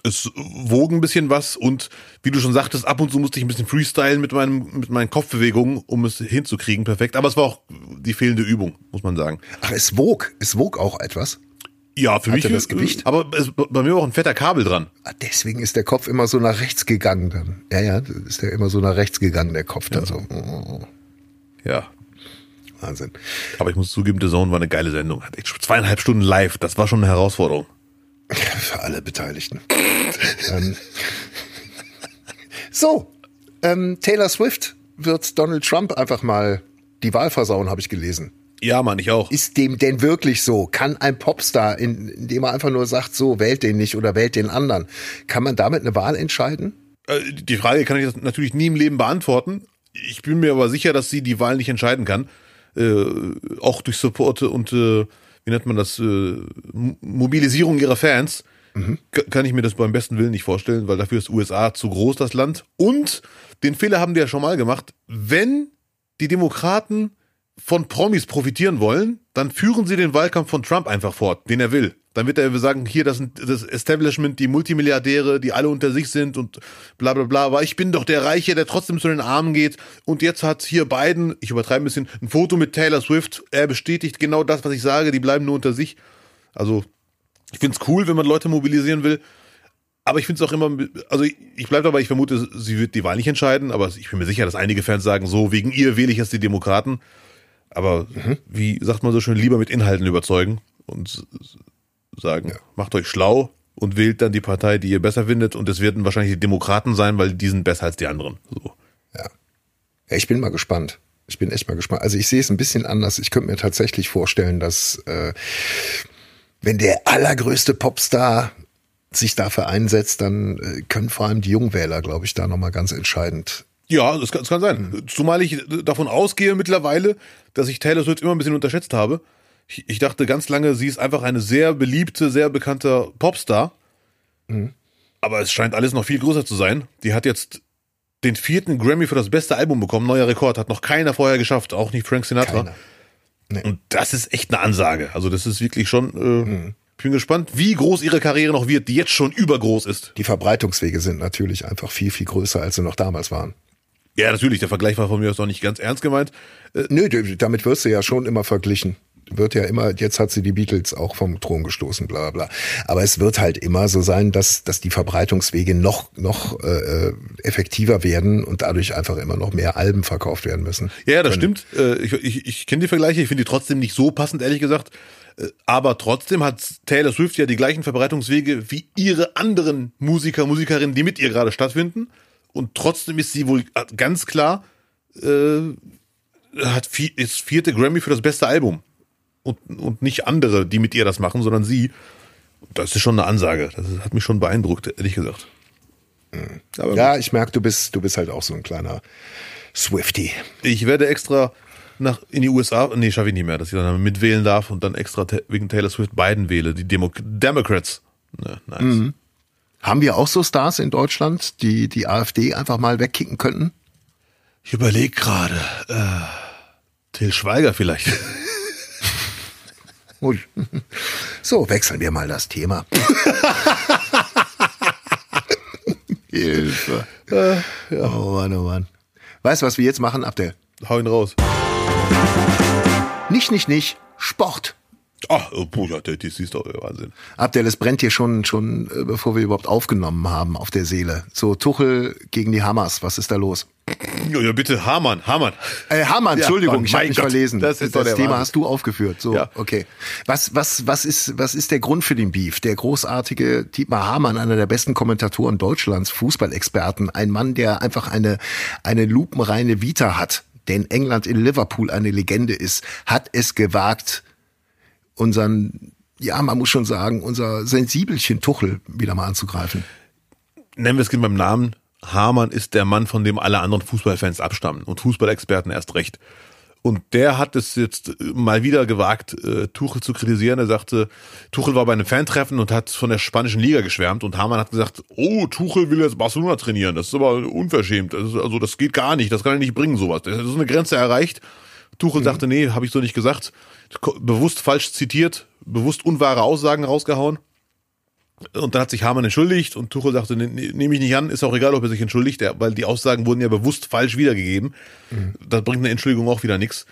es wog ein bisschen was und wie du schon sagtest, ab und zu musste ich ein bisschen freestylen mit, meinem, mit meinen Kopfbewegungen, um es hinzukriegen, perfekt. Aber es war auch die fehlende Übung, muss man sagen. Ach, es wog. Es wog auch etwas. Ja, für Hatte mich das Gewicht? Aber es, bei mir war auch ein fetter Kabel dran. Ah, Deswegen ist der Kopf immer so nach rechts gegangen dann. Ja, ja, ist der immer so nach rechts gegangen, der Kopf dann so. Oh, Ja. Wahnsinn. Aber ich muss zugeben, The Zone war eine geile Sendung. Hat echt zweieinhalb Stunden live. Das war schon eine Herausforderung. Für alle Beteiligten. ähm, so, ähm, Taylor Swift wird Donald Trump einfach mal die Wahl versauen, habe ich gelesen. Ja, Mann, ich auch. Ist dem denn wirklich so? Kann ein Popstar, in, indem er einfach nur sagt, so wählt den nicht oder wählt den anderen, kann man damit eine Wahl entscheiden? Äh, Die Frage kann ich natürlich nie im Leben beantworten. Ich bin mir aber sicher, dass sie die Wahl nicht entscheiden kann. Äh, auch durch Support und äh, wie nennt man das? Äh, Mobilisierung ihrer Fans. Ka- Kann ich mir das beim besten Willen nicht vorstellen, weil dafür ist USA zu groß, das Land. Und den Fehler haben die ja schon mal gemacht. Wenn die Demokraten von Promis profitieren wollen, dann führen sie den Wahlkampf von Trump einfach fort, den er will. Dann wird er sagen, hier, das sind das Establishment, die Multimilliardäre, die alle unter sich sind und bla bla bla. Aber ich bin doch der Reiche, der trotzdem zu den Armen geht. Und jetzt hat hier Biden, ich übertreibe ein bisschen, ein Foto mit Taylor Swift. Er bestätigt genau das, was ich sage. Die bleiben nur unter sich. Also, ich find's cool, wenn man Leute mobilisieren will. Aber ich finde es auch immer, also ich, ich bleibe dabei, ich vermute, sie wird die Wahl nicht entscheiden, aber ich bin mir sicher, dass einige Fans sagen, so, wegen ihr wähle ich jetzt die Demokraten. Aber wie sagt man so schön, lieber mit Inhalten überzeugen und sagen, macht euch schlau und wählt dann die Partei, die ihr besser findet. Und es werden wahrscheinlich die Demokraten sein, weil die sind besser als die anderen. So. Ja, ich bin mal gespannt. Ich bin echt mal gespannt. Also ich sehe es ein bisschen anders. Ich könnte mir tatsächlich vorstellen, dass äh, wenn der allergrößte Popstar sich dafür einsetzt, dann äh, können vor allem die Jungwähler, glaube ich, da nochmal ganz entscheidend. Ja, das kann, das kann sein. Zumal ich davon ausgehe mittlerweile, dass ich Taylor Swift immer ein bisschen unterschätzt habe. Ich, ich dachte ganz lange, sie ist einfach eine sehr beliebte, sehr bekannter Popstar. Aber es scheint alles noch viel größer zu sein. Die hat jetzt den vierten Grammy für das beste Album bekommen. Neuer Rekord. Hat noch keiner vorher geschafft. Auch nicht Frank Sinatra. Nee. Und das ist echt eine Ansage. Also das ist wirklich schon, äh, ich bin gespannt, wie groß ihre Karriere noch wird, die jetzt schon übergroß ist. Die Verbreitungswege sind natürlich einfach viel, viel größer, als sie noch damals waren. Ja, natürlich, der Vergleich war von mir aus noch nicht ganz ernst gemeint. Nö, d- damit wirst du ja schon immer verglichen. Wird ja immer, jetzt hat sie die Beatles auch vom Thron gestoßen, bla bla bla. Aber es wird halt immer so sein, dass, dass die Verbreitungswege noch, noch äh, effektiver werden und dadurch einfach immer noch mehr Alben verkauft werden müssen. Ja, das stimmt. Äh, Ich, ich, ich kenne die Vergleiche, ich finde die trotzdem nicht so passend, ehrlich gesagt. Äh, Aber trotzdem hat Taylor Swift ja die gleichen Verbreitungswege wie ihre anderen Musiker, Musikerinnen, die mit ihr gerade stattfinden. Und trotzdem ist sie wohl ganz klar, äh, hat vier, ist vierte Grammy für das beste Album. Und, und nicht andere, die mit ihr das machen, sondern sie. Das ist schon eine Ansage. Das hat mich schon beeindruckt, ehrlich gesagt. Aber Ja, ich merke, du bist, du bist halt auch so ein kleiner Swifty. Ich werde extra nach in die USA, nee, schaffe ich nicht mehr, dass ich dann mitwählen darf und dann extra wegen Taylor Swift Biden wähle, die Demo Democrats. Ne, nice. Haben wir auch so Stars in Deutschland, die die AfD einfach mal wegkicken könnten? Ich überlege gerade, äh, Till Schweiger vielleicht. Ui. So, wechseln wir mal das Thema. Hilfe. Oh Mann, oh Mann. Weißt du, was wir jetzt machen, Abdel? Hau ihn raus. Nicht, nicht, nicht. Sport. Ach, oh, ja, das ist doch Wahnsinn. Abdel, es brennt hier schon, schon, äh, bevor wir überhaupt aufgenommen haben, auf der Seele. So, Tuchel gegen die Hammers. Was ist da los? Ja, ja bitte, Hamann, Hamann. Äh, Hamann, Ja, Entschuldigung, Mann, ich habe mich Gott, verlesen. das ist doch der Thema Wahnsinn. hast du aufgeführt. So, Ja. okay. Was, was, was ist, was ist der Grund für den Beef? Der großartige Dietmar Hamann, einer der besten Kommentatoren Deutschlands, Fußballexperten, ein Mann, der einfach eine, eine lupenreine Vita hat, der in England in Liverpool eine Legende ist, hat es gewagt, unseren, ja, man muss schon sagen, unser Sensibelchen Tuchel wieder mal anzugreifen. Nennen wir es beim Namen. Hamann ist der Mann, von dem alle anderen Fußballfans abstammen und Fußballexperten erst recht. Und der hat es jetzt mal wieder gewagt, äh, Tuchel zu kritisieren. Er sagte, Tuchel war bei einem Fantreffen und hat von der spanischen Liga geschwärmt. Und Hamann hat gesagt, oh, Tuchel will jetzt Barcelona trainieren. Das ist aber unverschämt. Das ist, also das geht gar nicht. Das kann er nicht bringen, sowas. Das ist eine Grenze erreicht. Tuchel mhm. sagte, nee, habe ich so nicht gesagt. Bewusst falsch zitiert, bewusst unwahre Aussagen rausgehauen. Und dann hat sich Hamann entschuldigt und Tuchel sagte, ne, ne, nehme ich nicht an, ist auch egal, ob er sich entschuldigt, weil die Aussagen wurden ja bewusst falsch wiedergegeben. Mhm. Da bringt eine Entschuldigung auch wieder nichts.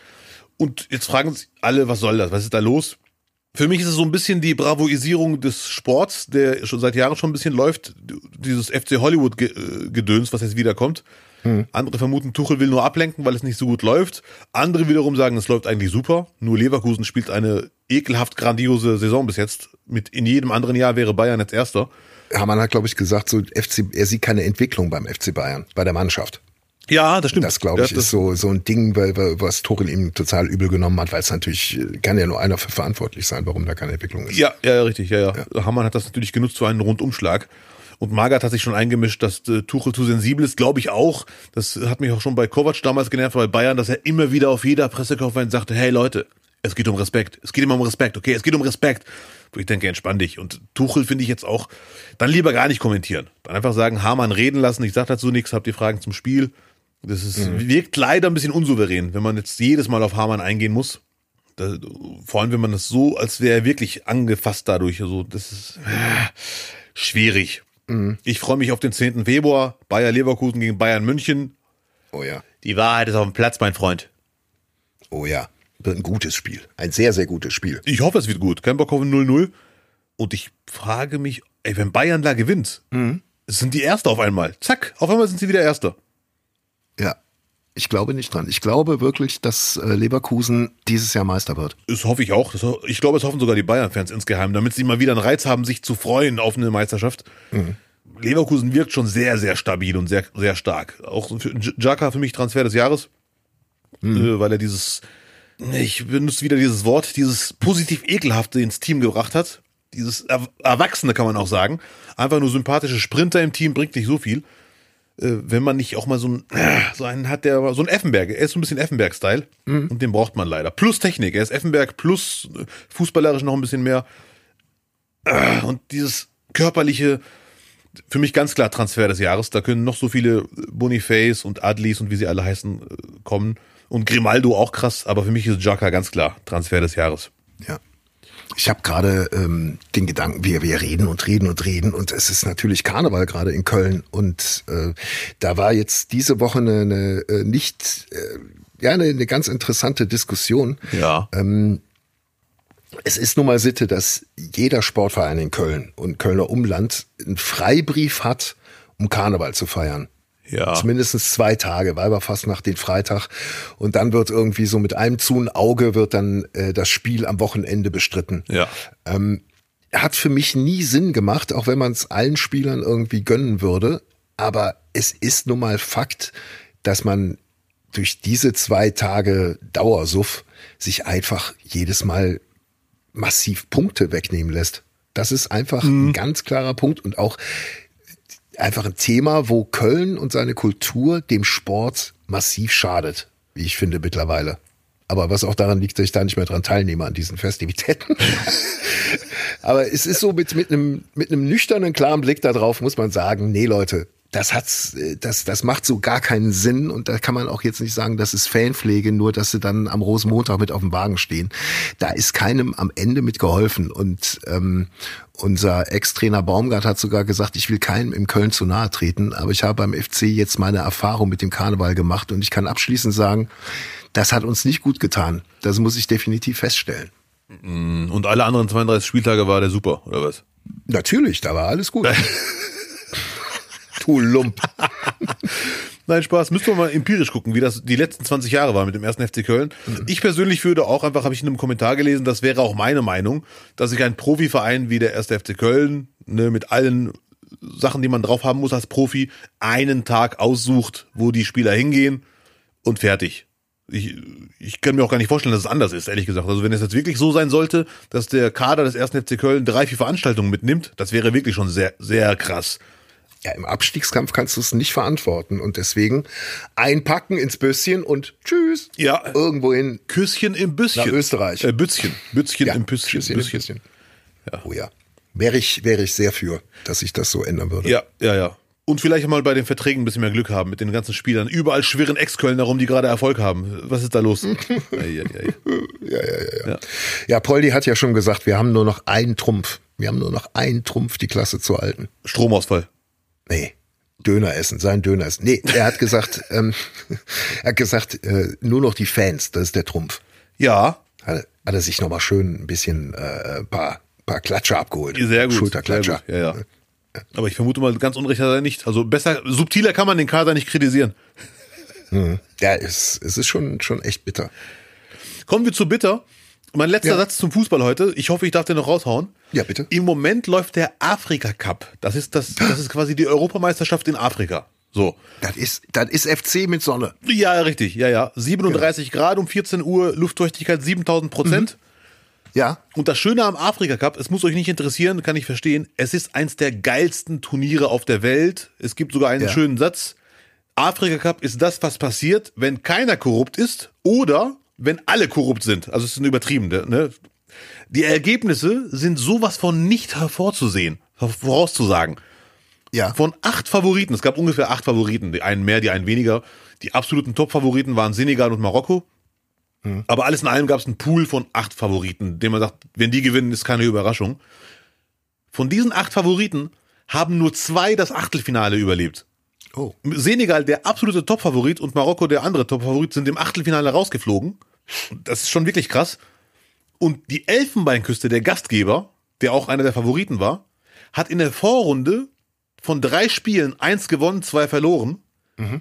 Und jetzt fragen sich alle, was soll das? Was ist da los? Für mich ist es so ein bisschen die Bravoisierung des Sports, der schon seit Jahren schon ein bisschen läuft. Dieses FC Hollywood-Gedöns, was jetzt wiederkommt. Mhm. Andere vermuten, Tuchel will nur ablenken, weil es nicht so gut läuft. Andere wiederum sagen, es läuft eigentlich super. Nur Leverkusen spielt eine ekelhaft grandiose Saison bis jetzt. Mit in jedem anderen Jahr wäre Bayern jetzt Erster. Hamann hat, glaube ich, gesagt, so FC, er sieht keine Entwicklung beim FC Bayern, bei der Mannschaft. Ja, das stimmt. Das, glaube ich, ja, ist so, so ein Ding, weil, was Tuchel ihm total übel genommen hat, weil es natürlich, kann ja nur einer für verantwortlich sein, warum da keine Entwicklung ist. Ja, ja, richtig, ja, ja. ja. Hamann hat das natürlich genutzt für einen Rundumschlag. Und Magath hat sich schon eingemischt, dass äh, Tuchel zu sensibel ist, glaube ich auch. Das hat mich auch schon bei Kovac damals genervt, bei Bayern, dass er immer wieder auf jeder Pressekonferenz sagte, hey Leute, es geht um Respekt. Es geht immer um Respekt, okay? Es geht um Respekt. Wo ich denke, entspann dich. Und Tuchel finde ich jetzt auch, dann lieber gar nicht kommentieren. Dann einfach sagen, Hamann reden lassen. Ich sage dazu nichts, habt ihr Fragen zum Spiel. Das ist, mhm. wirkt leider ein bisschen unsouverän, wenn man jetzt jedes Mal auf Hamann eingehen muss. Da, vor allem, wenn man das so, als wäre er wirklich angefasst dadurch. Also, das ist äh, schwierig. Mhm. Ich freue mich auf den 10. Februar. Bayer Leverkusen gegen Bayern München. Oh ja. Die Wahrheit ist auf dem Platz, mein Freund. Oh ja. Wird ein gutes Spiel. Ein sehr, sehr gutes Spiel. Ich hoffe, es wird gut. Kein Bock auf 0-0. Und ich frage mich, ey, wenn Bayern da gewinnt, mhm. sind die Erste auf einmal. Zack, auf einmal sind sie wieder Erster. Ich glaube nicht dran. Ich glaube wirklich, dass äh, Leverkusen dieses Jahr Meister wird. Das hoffe ich auch. ich glaube, es hoffen sogar die Bayern-Fans insgeheim, damit sie mal wieder einen Reiz haben, sich zu freuen auf eine Meisterschaft. Mhm. Leverkusen wirkt schon sehr, sehr stabil und sehr, sehr stark. Auch für Jaka für mich Transfer des Jahres, mhm. Äh, weil er dieses, ich benutze wieder dieses Wort, dieses positiv ekelhafte ins Team gebracht hat. Dieses Erwachsene kann man auch sagen. Einfach nur sympathische Sprinter im Team bringt nicht so viel. Äh, wenn man nicht auch mal so, ein, so einen hat, der so ein Effenberg, er ist so ein bisschen Effenberg-Style mhm. und den braucht man leider. Plus Technik, er ist Effenberg plus äh, fußballerisch noch ein bisschen mehr. Äh, und dieses körperliche, für mich ganz klar Transfer des Jahres. Da können noch so viele Boniface und Adlis und wie sie alle heißen kommen. Und Grimaldo auch krass, aber für mich ist Jaka ganz klar Transfer des Jahres. Ja. Ich habe gerade ähm, den Gedanken, wir, wir reden und reden und reden und es ist natürlich Karneval gerade in Köln und äh, da war jetzt diese Woche eine, eine äh, nicht, äh, ja, eine, eine ganz interessante Diskussion. Ja. Ähm, es ist nun mal Sitte, dass jeder Sportverein in Köln und Kölner Umland einen Freibrief hat, um Karneval zu feiern. Ja. Zumindest zwei Tage, nach den Freitag. Und dann wird irgendwie so mit einem zu ein Auge wird dann äh, das Spiel am Wochenende bestritten. Ja. Ähm, hat für mich nie Sinn gemacht, auch wenn man es allen Spielern irgendwie gönnen würde. Aber es ist nun mal Fakt, dass man durch diese zwei Tage Dauersuff sich einfach jedes Mal massiv Punkte wegnehmen lässt. Das ist einfach mhm. ein ganz klarer Punkt und auch einfach ein Thema, wo Köln und seine Kultur dem Sport massiv schadet, wie ich finde mittlerweile. Aber was auch daran liegt, dass ich da nicht mehr dran teilnehme an diesen Festivitäten. Aber es ist so mit, mit einem, mit einem nüchternen, klaren Blick darauf muss man sagen, nee Leute, das hat's, äh, das, das macht so gar keinen Sinn und da kann man auch jetzt nicht sagen, das ist Fanpflege, nur dass sie dann am Rosenmontag mit auf dem Wagen stehen. Da ist keinem am Ende mit geholfen und ähm, unser Ex-Trainer Baumgart hat sogar gesagt, ich will keinem im Köln zu nahe treten, aber ich habe beim FC jetzt meine Erfahrung mit dem Karneval gemacht und ich kann abschließend sagen, das hat uns nicht gut getan. Das muss ich definitiv feststellen. Und alle anderen 32 Spieltage war der super, oder was? Natürlich, da war alles gut. du Lump. Nein, Spaß. Müssen wir mal empirisch gucken, wie das die letzten 20 Jahre war mit dem ersten FC Köln. Mhm. Ich persönlich würde auch einfach, habe ich in einem Kommentar gelesen, das wäre auch meine Meinung, dass sich ein Profiverein wie der erste FC Köln, ne, mit allen Sachen, die man drauf haben muss als Profi, einen Tag aussucht, wo die Spieler hingehen und fertig. Ich, ich kann mir auch gar nicht vorstellen, dass es anders ist, ehrlich gesagt. Also wenn es jetzt wirklich so sein sollte, dass der Kader des ersten FC Köln drei, vier Veranstaltungen mitnimmt, das wäre wirklich schon sehr, sehr krass. Ja, im Abstiegskampf kannst du es nicht verantworten und deswegen einpacken ins Büsschen und tschüss. Ja. Irgendwohin Küsschen im Büsschen. nach Österreich. Äh, Bützchen. Bützchen ja, im Büsschen. Küsschen im Büsschen. Büsschen. Oh ja. Wäre ich, wäre ich sehr für, dass sich das so ändern würde. Ja, ja, ja. Und vielleicht mal bei den Verträgen ein bisschen mehr Glück haben mit den ganzen Spielern. Überall schwirren Ex-Kölner rum, die gerade Erfolg haben. Was ist da los? Ei. Ja, ja, ja, ja. Ja, Poldi hat ja schon gesagt, wir haben nur noch einen Trumpf. Wir haben nur noch einen Trumpf, die Klasse zu halten. Stromausfall. Nee. Döner essen, sein Döner essen. Nee, er hat gesagt, ähm, er hat gesagt, äh, nur noch die Fans, das ist der Trumpf. Ja, Hat, hat er sich nochmal schön ein bisschen äh, paar, paar Klatscher abgeholt. sehr gut. Schulterklatscher. Sehr gut. Ja, ja. Aber ich vermute mal, ganz unrecht hat er nicht. Also besser, subtiler kann man den Kader nicht kritisieren. Ja, es, es ist schon, schon echt bitter. Kommen wir zu Bitter. Mein letzter Ja. Satz zum Fußball heute. Ich hoffe, ich darf den noch raushauen. Ja, bitte. Im Moment läuft der Afrika Cup. Das ist das, das ist quasi die Europameisterschaft in Afrika. So. Das ist, das ist FC mit Sonne. Ja, richtig. Ja, ja. 37 Grad um 14 Uhr, Luftfeuchtigkeit 7000 Prozent. Ja, Und das Schöne am Afrika Cup, es muss euch nicht interessieren, kann ich verstehen, es ist eins der geilsten Turniere auf der Welt. Es gibt sogar einen Ja. schönen Satz. Afrika Cup ist das, was passiert, wenn keiner korrupt ist oder wenn alle korrupt sind. Also es ist ein übertrieben. Ne? Die Ergebnisse sind sowas von nicht hervorzusehen, vorauszusagen. ja. Von acht Favoriten, es gab ungefähr acht Favoriten, die einen mehr, die einen weniger. Die absoluten Top-Favoriten waren Senegal und Marokko. Aber alles in allem gab es einen Pool von acht Favoriten, dem man sagt, wenn die gewinnen, ist keine Überraschung. Von diesen acht Favoriten haben nur zwei das Achtelfinale überlebt. Oh. Senegal, der absolute Top-Favorit, und Marokko, der andere Top-Favorit, sind im Achtelfinale rausgeflogen. Das ist schon wirklich krass. Und die Elfenbeinküste, der Gastgeber, der auch einer der Favoriten war, hat in der Vorrunde von drei Spielen eins gewonnen, zwei verloren,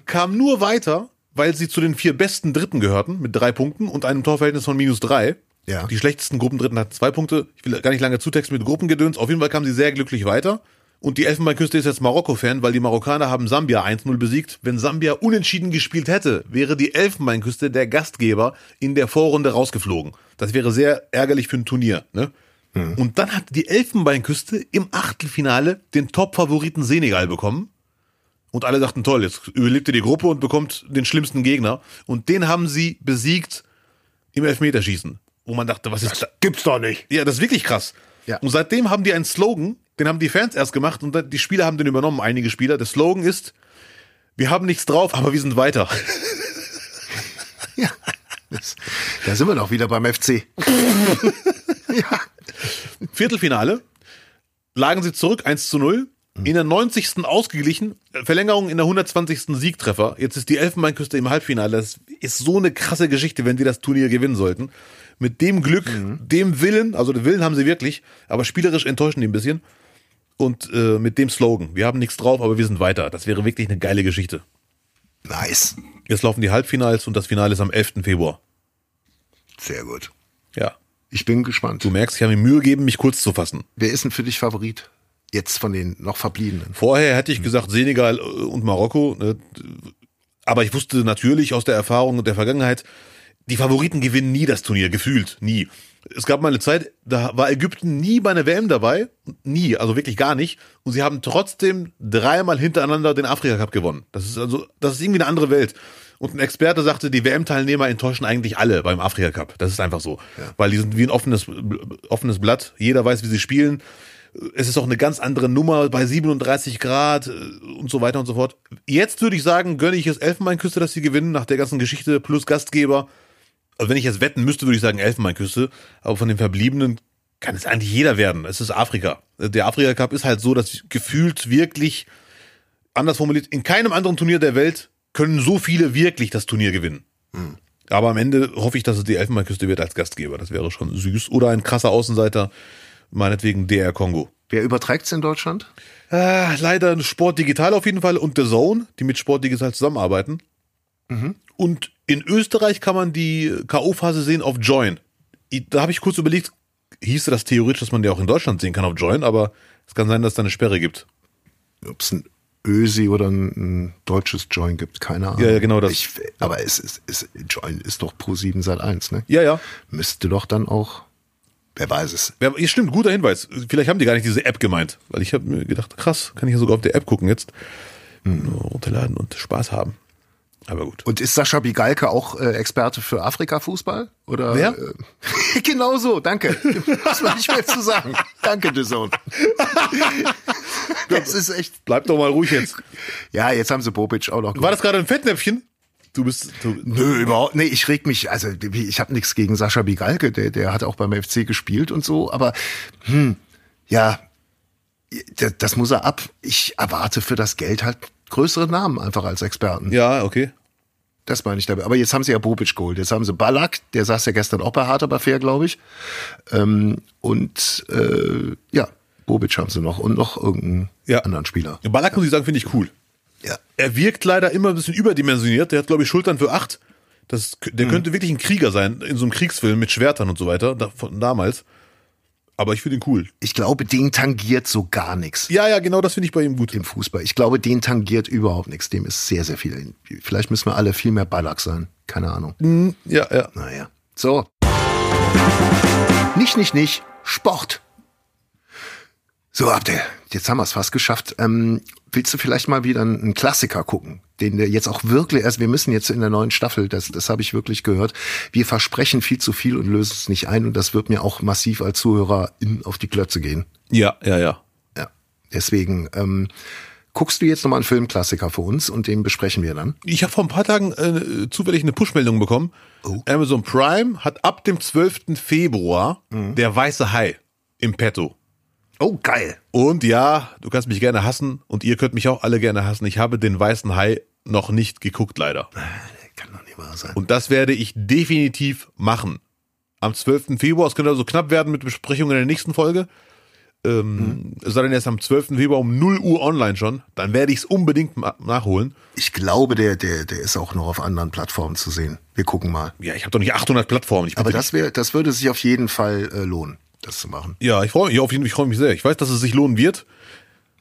kam nur weiter, weil sie zu den vier besten Dritten gehörten, mit drei Punkten und einem Torverhältnis von minus drei. Ja. Die schlechtesten Gruppendritten hatten zwei Punkte. Ich will gar nicht lange zutexten mit Gruppengedöns. Auf jeden Fall kamen sie sehr glücklich weiter. Und die Elfenbeinküste ist jetzt Marokko-Fan, weil die Marokkaner haben Sambia 1-0 besiegt. Wenn Sambia unentschieden gespielt hätte, wäre die Elfenbeinküste der Gastgeber in der Vorrunde rausgeflogen. Das wäre sehr ärgerlich für ein Turnier. Ne? Und dann hat die Elfenbeinküste im Achtelfinale den Top-Favoriten Senegal bekommen. Und alle dachten, toll, jetzt überlebt ihr die Gruppe und bekommt den schlimmsten Gegner. Und den haben sie besiegt im Elfmeterschießen. Wo man dachte, was ist da? Gibt's doch nicht. Ja, das ist wirklich krass. Ja. Und seitdem haben die einen Slogan, den haben die Fans erst gemacht und die Spieler haben den übernommen, einige Spieler. Der Slogan ist, wir haben nichts drauf, aber wir sind weiter. Ja. Das, da sind wir doch wieder beim FC. ja. Viertelfinale lagen sie zurück 1 zu 0. In der 90. ausgeglichen, Verlängerung in der 120. Siegtreffer. Jetzt ist die Elfenbeinküste im Halbfinale. Das ist so eine krasse Geschichte, wenn die das Turnier gewinnen sollten. Mit dem Glück, dem Willen, also den Willen haben sie wirklich, aber spielerisch enttäuschen die ein bisschen. Und äh, mit dem Slogan, wir haben nichts drauf, aber wir sind weiter. Das wäre wirklich eine geile Geschichte. Nice. Jetzt laufen die Halbfinals und das Finale ist am 11. Februar. Sehr gut. Ja. Ich bin gespannt. Du merkst, ich habe mir Mühe gegeben, mich kurz zu fassen. Wer ist denn für dich Favorit? Jetzt von den noch verbliebenen. Vorher hätte ich gesagt Senegal äh, und Marokko. ne? Aber ich wusste natürlich aus der Erfahrung und der Vergangenheit, die Favoriten gewinnen nie das Turnier, gefühlt, nie. Es gab mal eine Zeit, da war Ägypten nie bei einer WM dabei, nie, also wirklich gar nicht. Und sie haben trotzdem dreimal hintereinander den Afrika Cup gewonnen. Das ist also, das ist irgendwie eine andere Welt. Und ein Experte sagte, die WM-Teilnehmer enttäuschen eigentlich alle beim Afrika Cup. Das ist einfach so. Weil die sind wie ein offenes, offenes Blatt. Jeder weiß, wie sie spielen. Es ist auch eine ganz andere Nummer bei 37 Grad äh, und so weiter und so fort. Jetzt würde ich sagen, gönne ich es Elfenbeinküste, dass sie gewinnen, nach der ganzen Geschichte plus Gastgeber. Also wenn ich jetzt wetten müsste, würde ich sagen Elfenbeinküste. Aber von den Verbliebenen kann es eigentlich jeder werden. Es ist Afrika. Der Afrika Cup ist halt so, dass gefühlt wirklich, anders formuliert, in keinem anderen Turnier der Welt können so viele wirklich das Turnier gewinnen. Aber am Ende hoffe ich, dass es die Elfenbeinküste wird als Gastgeber. Das wäre schon süß. Oder ein krasser Außenseiter, meinetwegen DR Kongo. Wer überträgt's in Deutschland? Äh, leider Sport Digital auf jeden Fall und The Zone, die mit Sport Digital zusammenarbeiten. Und in Österreich kann man die K.O.-Phase sehen auf Join. Da habe ich kurz überlegt, hieße das theoretisch, dass man die auch in Deutschland sehen kann auf Join, aber es kann sein, dass es da eine Sperre gibt. Ob es ein Ösi oder ein, deutsches Join gibt, keine Ahnung. Ja, ja, genau das. Ich, aber es ist, es, Join ist doch Pro 7 seit 1, ne? Ja, ja. Müsste doch dann auch Wer weiß es. Ja, stimmt, guter Hinweis. Vielleicht haben die gar nicht diese App gemeint. Weil ich habe mir gedacht, krass, kann ich ja sogar auf der App gucken jetzt. Nur runterladen und Spaß haben. Aber gut. Und ist Sascha Bigalke auch äh, Experte für Afrika-Fußball? Oder? Wer? Äh, genau so, danke. Muss man nicht mehr zu sagen. Danke, The Zone. das ist echt. Bleib doch mal ruhig jetzt. Ja, jetzt haben sie Bobic auch noch. War das gerade ein Fettnäpfchen? Du bist. Du, Nö, überhaupt. Nee, ich reg mich, also ich habe nichts gegen Sascha Bigalke, der, der hat auch beim FC gespielt und so, aber hm, ja, das, das muss er ab. Ich erwarte für das Geld halt größere Namen einfach als Experten. ja, okay. Das meine ich dabei. Aber jetzt haben sie ja Bobic geholt. Jetzt haben sie Ballack, der saß ja gestern auch bei Hart aber fair, glaube ich. Ähm, und äh, ja, Bobic haben sie noch und noch irgendeinen Ja. anderen Spieler. Ballack muss ich sagen, finde ich cool. Ja. Er wirkt leider immer ein bisschen überdimensioniert. Der hat, glaube ich, Schultern für acht. Das, der könnte wirklich ein Krieger sein, in so einem Kriegsfilm mit Schwertern und so weiter, da, von damals. Aber ich finde ihn cool. Ich glaube, den tangiert so gar nichts Ja, ja, genau das finde ich bei ihm gut. im Fußball. Ich glaube, den tangiert überhaupt nichts. Dem ist sehr, sehr viel. Vielleicht müssen wir alle viel mehr Ballack sein. Keine Ahnung. Ja, ja. Naja. So. Nicht, nicht, nicht. Sport. So, Abdel, jetzt haben wir es fast geschafft. Ähm, willst du vielleicht mal wieder einen Klassiker gucken, den wir jetzt auch wirklich, also wir müssen jetzt in der neuen Staffel, das, das habe ich wirklich gehört, wir versprechen viel zu viel und lösen es nicht ein und das wird mir auch massiv als Zuhörer in, auf die Klötze gehen. Ja, ja, ja. Ja, deswegen ähm, guckst du jetzt nochmal einen Filmklassiker für uns und den besprechen wir dann. Ich habe vor ein paar Tagen äh, zufällig eine Push-Meldung bekommen. Amazon Prime hat ab dem 12. Februar der Weiße Hai im Petto. Oh, geil. Und ja, du kannst mich gerne hassen und ihr könnt mich auch alle gerne hassen. Ich habe den Weißen Hai noch nicht geguckt, leider. Kann doch nicht wahr sein. Und das werde ich definitiv machen. Am 12. Februar, es könnte also knapp werden mit Besprechungen in der nächsten Folge. Ähm, Es sei denn erst am 12. Februar um 0 Uhr online schon. Dann werde ich es unbedingt nachholen. Ich glaube, der, der, der ist auch noch auf anderen Plattformen zu sehen. Wir gucken mal. Ja, ich habe doch nicht 800 Plattformen. Aber das wäre, das würde sich auf jeden Fall äh, lohnen, das zu machen. Ja, ich freue mich auf jeden Fall, ich freue mich sehr. Ich weiß, dass es sich lohnen wird.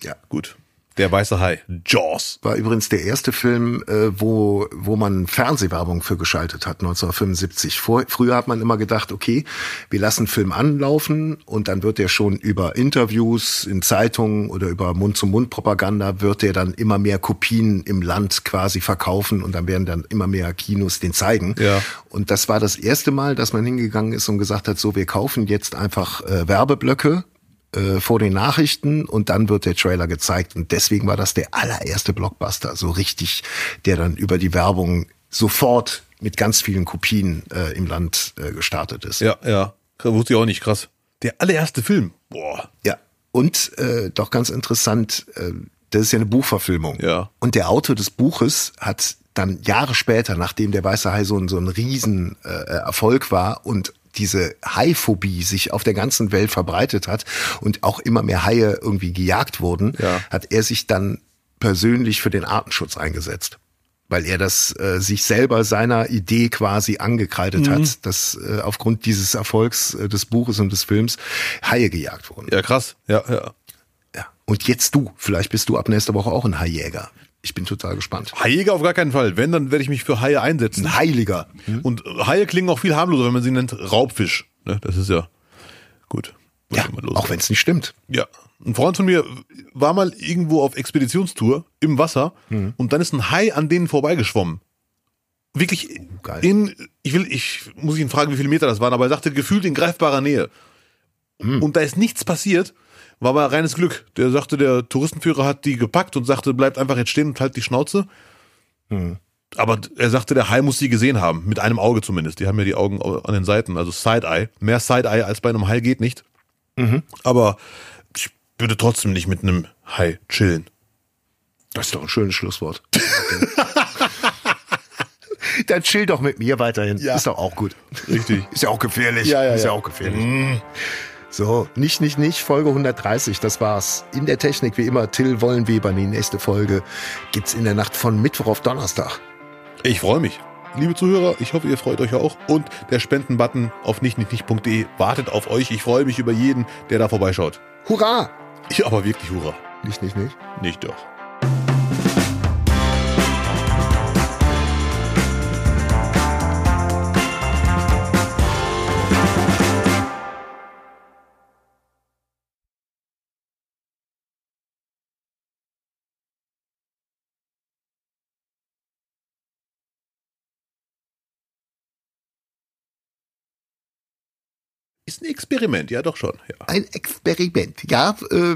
Ja. Gut. Der weiße Hai. Jaws. War übrigens der erste Film, äh, wo, wo man Fernsehwerbung für geschaltet hat, 1975. Vor, früher hat man immer gedacht, okay, wir lassen Film anlaufen und dann wird der schon über Interviews in Zeitungen oder über Mund-zu-Mund-Propaganda wird der dann immer mehr Kopien im Land quasi verkaufen und dann werden dann immer mehr Kinos den zeigen. Ja. Und das war das erste Mal, dass man hingegangen ist und gesagt hat, so, wir kaufen jetzt einfach äh, Werbeblöcke äh, vor den Nachrichten und dann wird der Trailer gezeigt. Und deswegen war das der allererste Blockbuster, so richtig, der dann über die Werbung sofort mit ganz vielen Kopien äh, im Land äh, gestartet ist. Ja, ja. Wusste ich auch nicht, krass. Der allererste Film. Boah. Ja. Und äh, doch ganz interessant, äh, das ist ja eine Buchverfilmung. Ja. Und der Autor des Buches hat dann Jahre später, nachdem der Weiße Hai so ein, so ein riesen äh, Erfolg war und diese Haiphobie sich auf der ganzen Welt verbreitet hat und auch immer mehr Haie irgendwie gejagt wurden, Ja. hat er sich dann persönlich für den Artenschutz eingesetzt. Weil er das äh, sich selber seiner Idee quasi angekreidet hat, dass äh, aufgrund dieses Erfolgs äh, des Buches und des Films Haie gejagt wurden. Ja, krass. Ja, ja. Ja. Und jetzt du. Vielleicht bist du ab nächster Woche auch ein Haijäger. Ich bin total gespannt. Haijäger auf gar keinen Fall. Wenn, dann werde ich mich für Haie einsetzen. Ein Heiliger. Und Haie klingen auch viel harmloser, wenn man sie nennt Raubfisch. Ne? Das ist ja gut. Ja, auch wenn es nicht stimmt. Ja. Ein Freund von mir war mal irgendwo auf Expeditionstour im Wasser Mhm. und dann ist ein Hai an denen vorbeigeschwommen. Wirklich Oh, in, ich will, ich muss ihn fragen, wie viele Meter das waren, aber er sagte gefühlt in greifbarer Nähe. Mhm. Und da ist nichts passiert, war aber reines Glück. Der sagte, der Touristenführer hat die gepackt und sagte, bleibt einfach jetzt stehen und halt die Schnauze. Mhm. Aber er sagte, der Hai muss sie gesehen haben, mit einem Auge zumindest. Die haben ja die Augen an den Seiten, also Side-Eye. Mehr Side-Eye als bei einem Hai geht nicht. Mhm. Aber ich würde trotzdem nicht mit einem Hai chillen. Das ist doch ein schönes Schlusswort. Dann chill doch mit mir weiterhin. Ja. Ist doch auch gut. Richtig. Ist ja auch gefährlich. Ja, ja, ist ja, ja. auch gefährlich. So, nicht, nicht, nicht. Folge 130, das war's. In der Technik wie immer Till Wollenweber. Die nächste Folge gibt's in der Nacht von Mittwoch auf Donnerstag. Ich freue mich. Liebe Zuhörer, ich hoffe, ihr freut euch auch. Und der Spendenbutton auf nichtnichtnicht.de wartet auf euch. Ich freue mich über jeden, der da vorbeischaut. Hurra! Ich aber wirklich hurra. Nicht, nicht, nicht. Nicht doch. Ist ein Experiment, ja doch schon. Ja. Ein Experiment. Ja, äh,